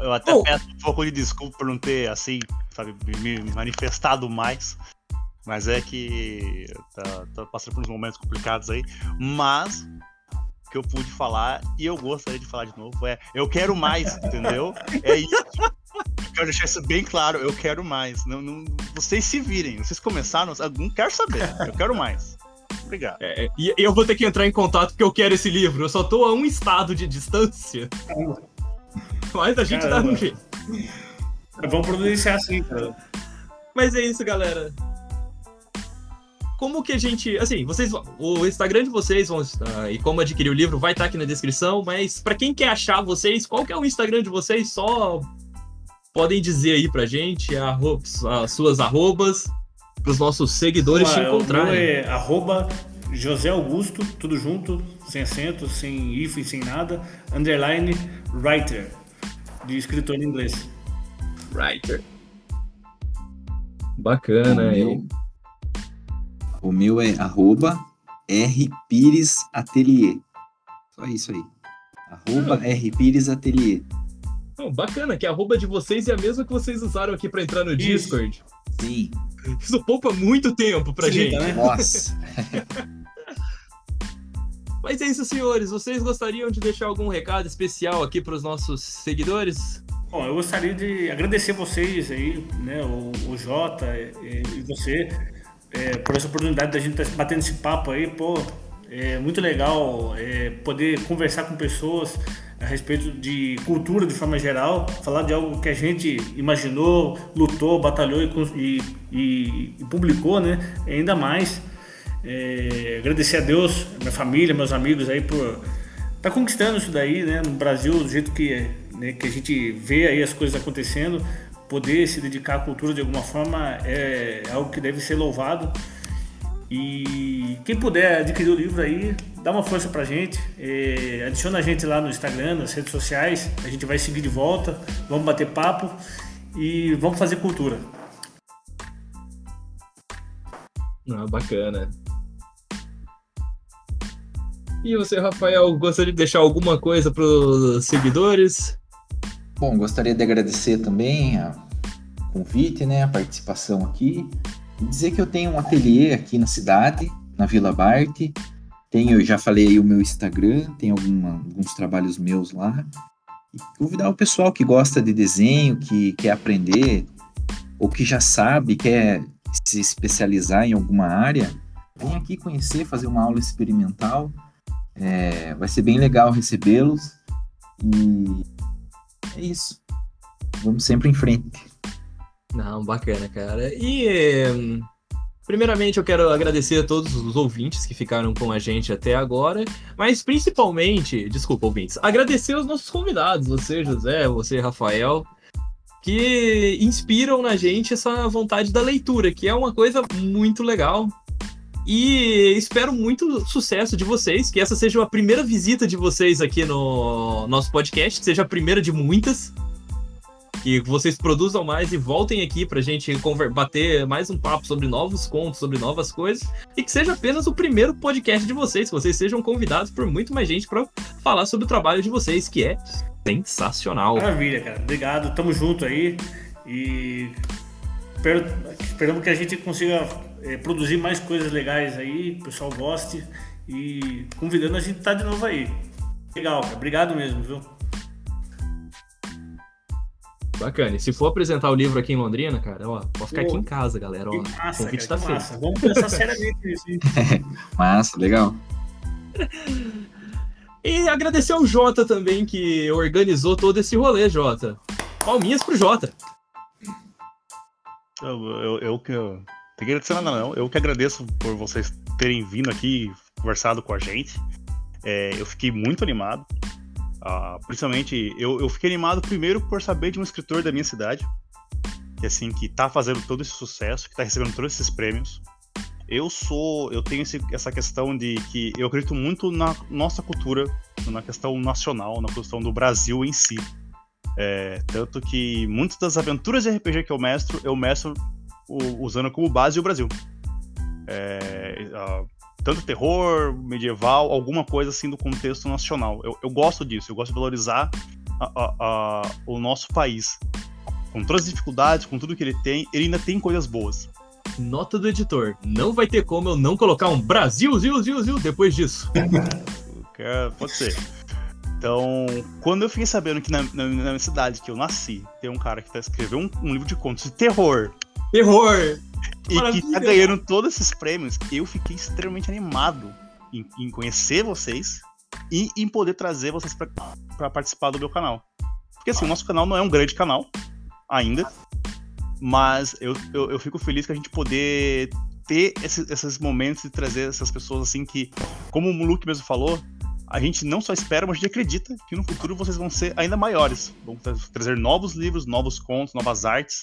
Eu até oh. peço um pouco de desculpa por não ter, assim, sabe, me manifestado mais. Mas é que tá, tá passando por uns momentos complicados aí. Mas que eu pude falar e eu gostaria de falar de novo é eu quero mais, entendeu? É isso. Eu quero deixar isso bem claro, eu quero mais. Não, não, vocês se virem, vocês começaram, não quero saber, eu quero mais. Obrigado. É, e eu vou ter que entrar em contato porque eu quero esse livro. Eu só tô a um estado de distância. Mas a gente Caramba. dá um jeito. Vamos providenciar assim, cara. Mas é isso, galera como que a gente. Assim, vocês. O Instagram de vocês vão, uh, e como adquirir o livro vai estar tá aqui na descrição, mas para quem quer achar vocês, qual que é o Instagram de vocês? Só podem dizer aí pra gente arro- as suas arrobas para os nossos seguidores te Ah, o meu encontrarem. é arroba José Augusto, tudo junto, sem acento, sem hífen, sem nada, underline writer, de escritor em inglês. Writer. Bacana, hein? O meu é arroba R Pires Atelier. Só isso aí. Arroba R Pires Atelier. Não, bacana, que a arroba de vocês é a mesma que vocês usaram aqui pra entrar no Isso. Discord. Sim. Isso poupa muito tempo pra gente. Facilita, né? Nossa. Mas é isso, senhores. Vocês gostariam de deixar algum recado especial aqui pros nossos seguidores? Bom, eu gostaria de agradecer vocês aí, né, o, o Jota e, e você, é, por essa oportunidade da gente estar batendo esse papo aí, pô, é muito legal é, poder conversar com pessoas a respeito de cultura de forma geral, falar de algo que a gente imaginou, lutou, batalhou e, e, e- publicou, né, ainda mais. É, agradecer a Deus, minha família, meus amigos aí por tá conquistando isso daí, né? No Brasil, do jeito que, né, que a gente vê aí as coisas acontecendo, poder se dedicar à cultura de alguma forma é algo que deve ser louvado. E quem puder adquirir o livro aí, dá uma força pra gente, é, adiciona a gente lá no Instagram, nas redes sociais, a gente vai seguir de volta, vamos bater papo e vamos fazer cultura. Ah, bacana. E você, Rafael, gostaria de deixar alguma coisa pros seguidores? Bom, gostaria de agradecer também o convite, né, a participação aqui. Dizer que eu tenho um ateliê aqui na cidade, na Vila Bart. Tenho, já falei aí o meu Instagram, tem alguns trabalhos meus lá. E convidar o pessoal que gosta de desenho, que quer aprender, ou que já sabe, quer se especializar em alguma área, vem aqui conhecer, fazer uma aula experimental. É, vai ser bem legal recebê-los. E é isso. Vamos sempre em frente. Não, bacana, cara. E hum, primeiramente eu quero agradecer a todos os ouvintes que ficaram com a gente até agora, mas principalmente, desculpa, ouvintes, agradecer aos nossos convidados, você, José, você, Rafael, que inspiram na gente essa vontade da leitura, que é uma coisa muito legal. E espero muito sucesso de vocês, que essa seja a primeira visita de vocês aqui no nosso podcast, que seja a primeira de muitas que vocês produzam mais e voltem aqui pra gente bater mais um papo sobre novos contos, sobre novas coisas, e que seja apenas o primeiro podcast de vocês, que vocês sejam convidados por muito mais gente pra falar sobre o trabalho de vocês, que é sensacional. Maravilha, cara. Obrigado, tamo junto aí. E espero, esperamos que a gente consiga eh, produzir mais coisas legais aí, que o pessoal goste. E convidando a gente tá de novo aí. Legal, cara. Obrigado mesmo, viu? Bacana. E se for apresentar o livro aqui em Londrina, cara, ó, pode ficar Pô, aqui em casa, galera. Que Ó, massa, o convite cara, tá que feito. massa. Vamos pensar seriamente nisso, hein? Massa, legal. E agradecer ao Jota também, que organizou todo esse rolê, Jota. Palminhas pro Jota. Eu, eu, eu que. Eu, tem que agradecer nada, não. Eu que agradeço por vocês terem vindo aqui conversado com a gente. É, eu fiquei muito animado. Ah, principalmente, eu, eu fiquei animado primeiro por saber de um escritor da minha cidade, que assim, que tá fazendo todo esse sucesso, que tá recebendo todos esses prêmios. Eu sou, eu tenho esse- essa questão de que eu acredito muito na nossa cultura, na questão nacional, na questão do Brasil em si. É, tanto que muitas das aventuras de RPG que eu mestro, eu mestro o- usando como base o Brasil. É, ah, tanto terror, medieval, alguma coisa assim do contexto nacional. Eu, eu gosto disso, eu gosto de valorizar a- a- a- o nosso país. Com todas as dificuldades, com tudo que ele tem, ele ainda tem coisas boas. Nota do editor. Não vai ter como eu não colocar um Brasil, Zil, Zil, Zil depois disso. Pode ser. Então, quando eu fiquei sabendo que na, na- na minha cidade que eu nasci, tem um cara que tá escrevendo um, um livro de contos de terror Terror! e que tá ganhando todos esses prêmios, eu fiquei extremamente animado em, em conhecer vocês e em poder trazer vocês pra pra participar do meu canal. Porque assim, o nosso canal não é um grande canal ainda, mas eu, eu, eu fico feliz que a gente poder ter esses, esses momentos e trazer essas pessoas assim que, como o Luke mesmo falou, a gente não só espera, mas a gente acredita que no futuro vocês vão ser ainda maiores. Vão tra- trazer novos livros, novos contos, novas artes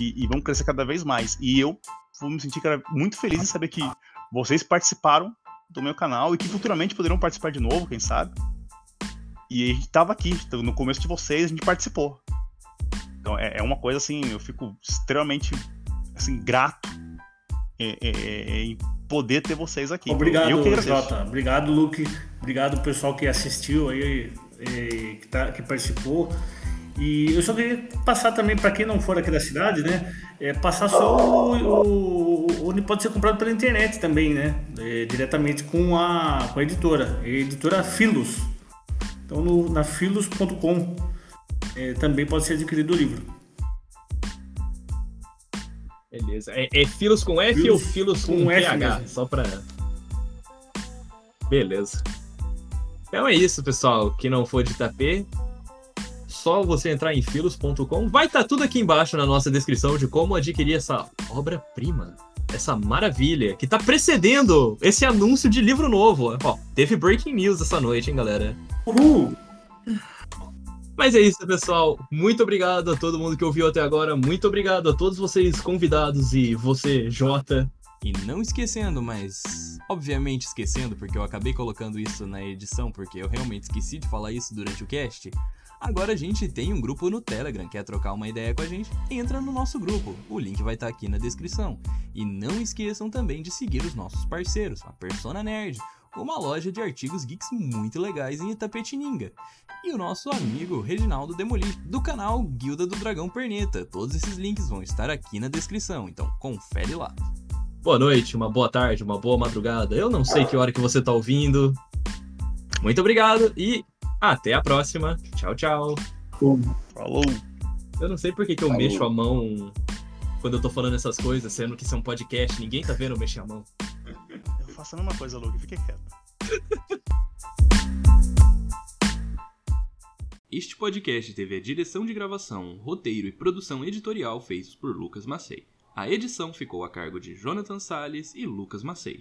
e, e vão crescer cada vez mais. E eu vou me sentir muito feliz em saber que vocês participaram do meu canal e que futuramente poderão participar de novo, quem sabe. E a gente tava aqui, então, no começo de vocês, a gente participou. Então é, é uma coisa assim, eu fico extremamente assim, grato é, é, é, em poder ter vocês aqui. Obrigado. Jota. Obrigado, Luke. Obrigado, pessoal que assistiu aí, que, tá- que participou. E eu só queria passar também, para quem não for aqui da cidade, né? É, passar só o, o- onde pode ser comprado pela internet também, né? É, diretamente com a, com a editora, a editora Filos. Então no, na filos.com é, também pode ser adquirido o livro. Beleza. É, é Filos com F Filos ou Filos com, com F PH? mesmo. Só pra. Beleza. Então é isso, pessoal. Quem não for de Itapê, só você entrar em filos.com. Vai estar tudo aqui embaixo na nossa descrição de como adquirir essa obra-prima. Essa maravilha que tá precedendo esse anúncio de livro novo. Ó, teve breaking news essa noite, hein, galera? Uhul! Mas é isso, pessoal. Muito obrigado a todo mundo que ouviu até agora. Muito obrigado a todos vocês convidados e você, Jota. E não esquecendo, mas obviamente esquecendo, porque eu acabei colocando isso na edição, porque eu realmente esqueci de falar isso durante o cast. Agora a gente tem um grupo no Telegram, quer trocar uma ideia com a gente? Entra no nosso grupo, o link vai estar aqui na descrição. E não esqueçam também de seguir os nossos parceiros, a Persona Nerd, uma loja de artigos geeks muito legais em Itapetininga. E o nosso amigo Reginaldo Demoli, do canal Guilda do Dragão Perneta. Todos esses links vão estar aqui na descrição, então confere lá. Boa noite, uma boa tarde, uma boa madrugada. Eu não sei que hora que você tá ouvindo. Muito obrigado e até a próxima. Tchau, tchau. Falou! Eu não sei por que, que eu Falou. mexo a mão quando eu tô falando essas coisas, sendo que isso é um podcast. Ninguém tá vendo eu mexer a mão. Eu faço a mesma coisa, Luke. Fique quieto. Este podcast teve a direção de gravação, roteiro e produção editorial feitos por Lucas Macei. A edição ficou a cargo de Jonathan Salles e Lucas Macei.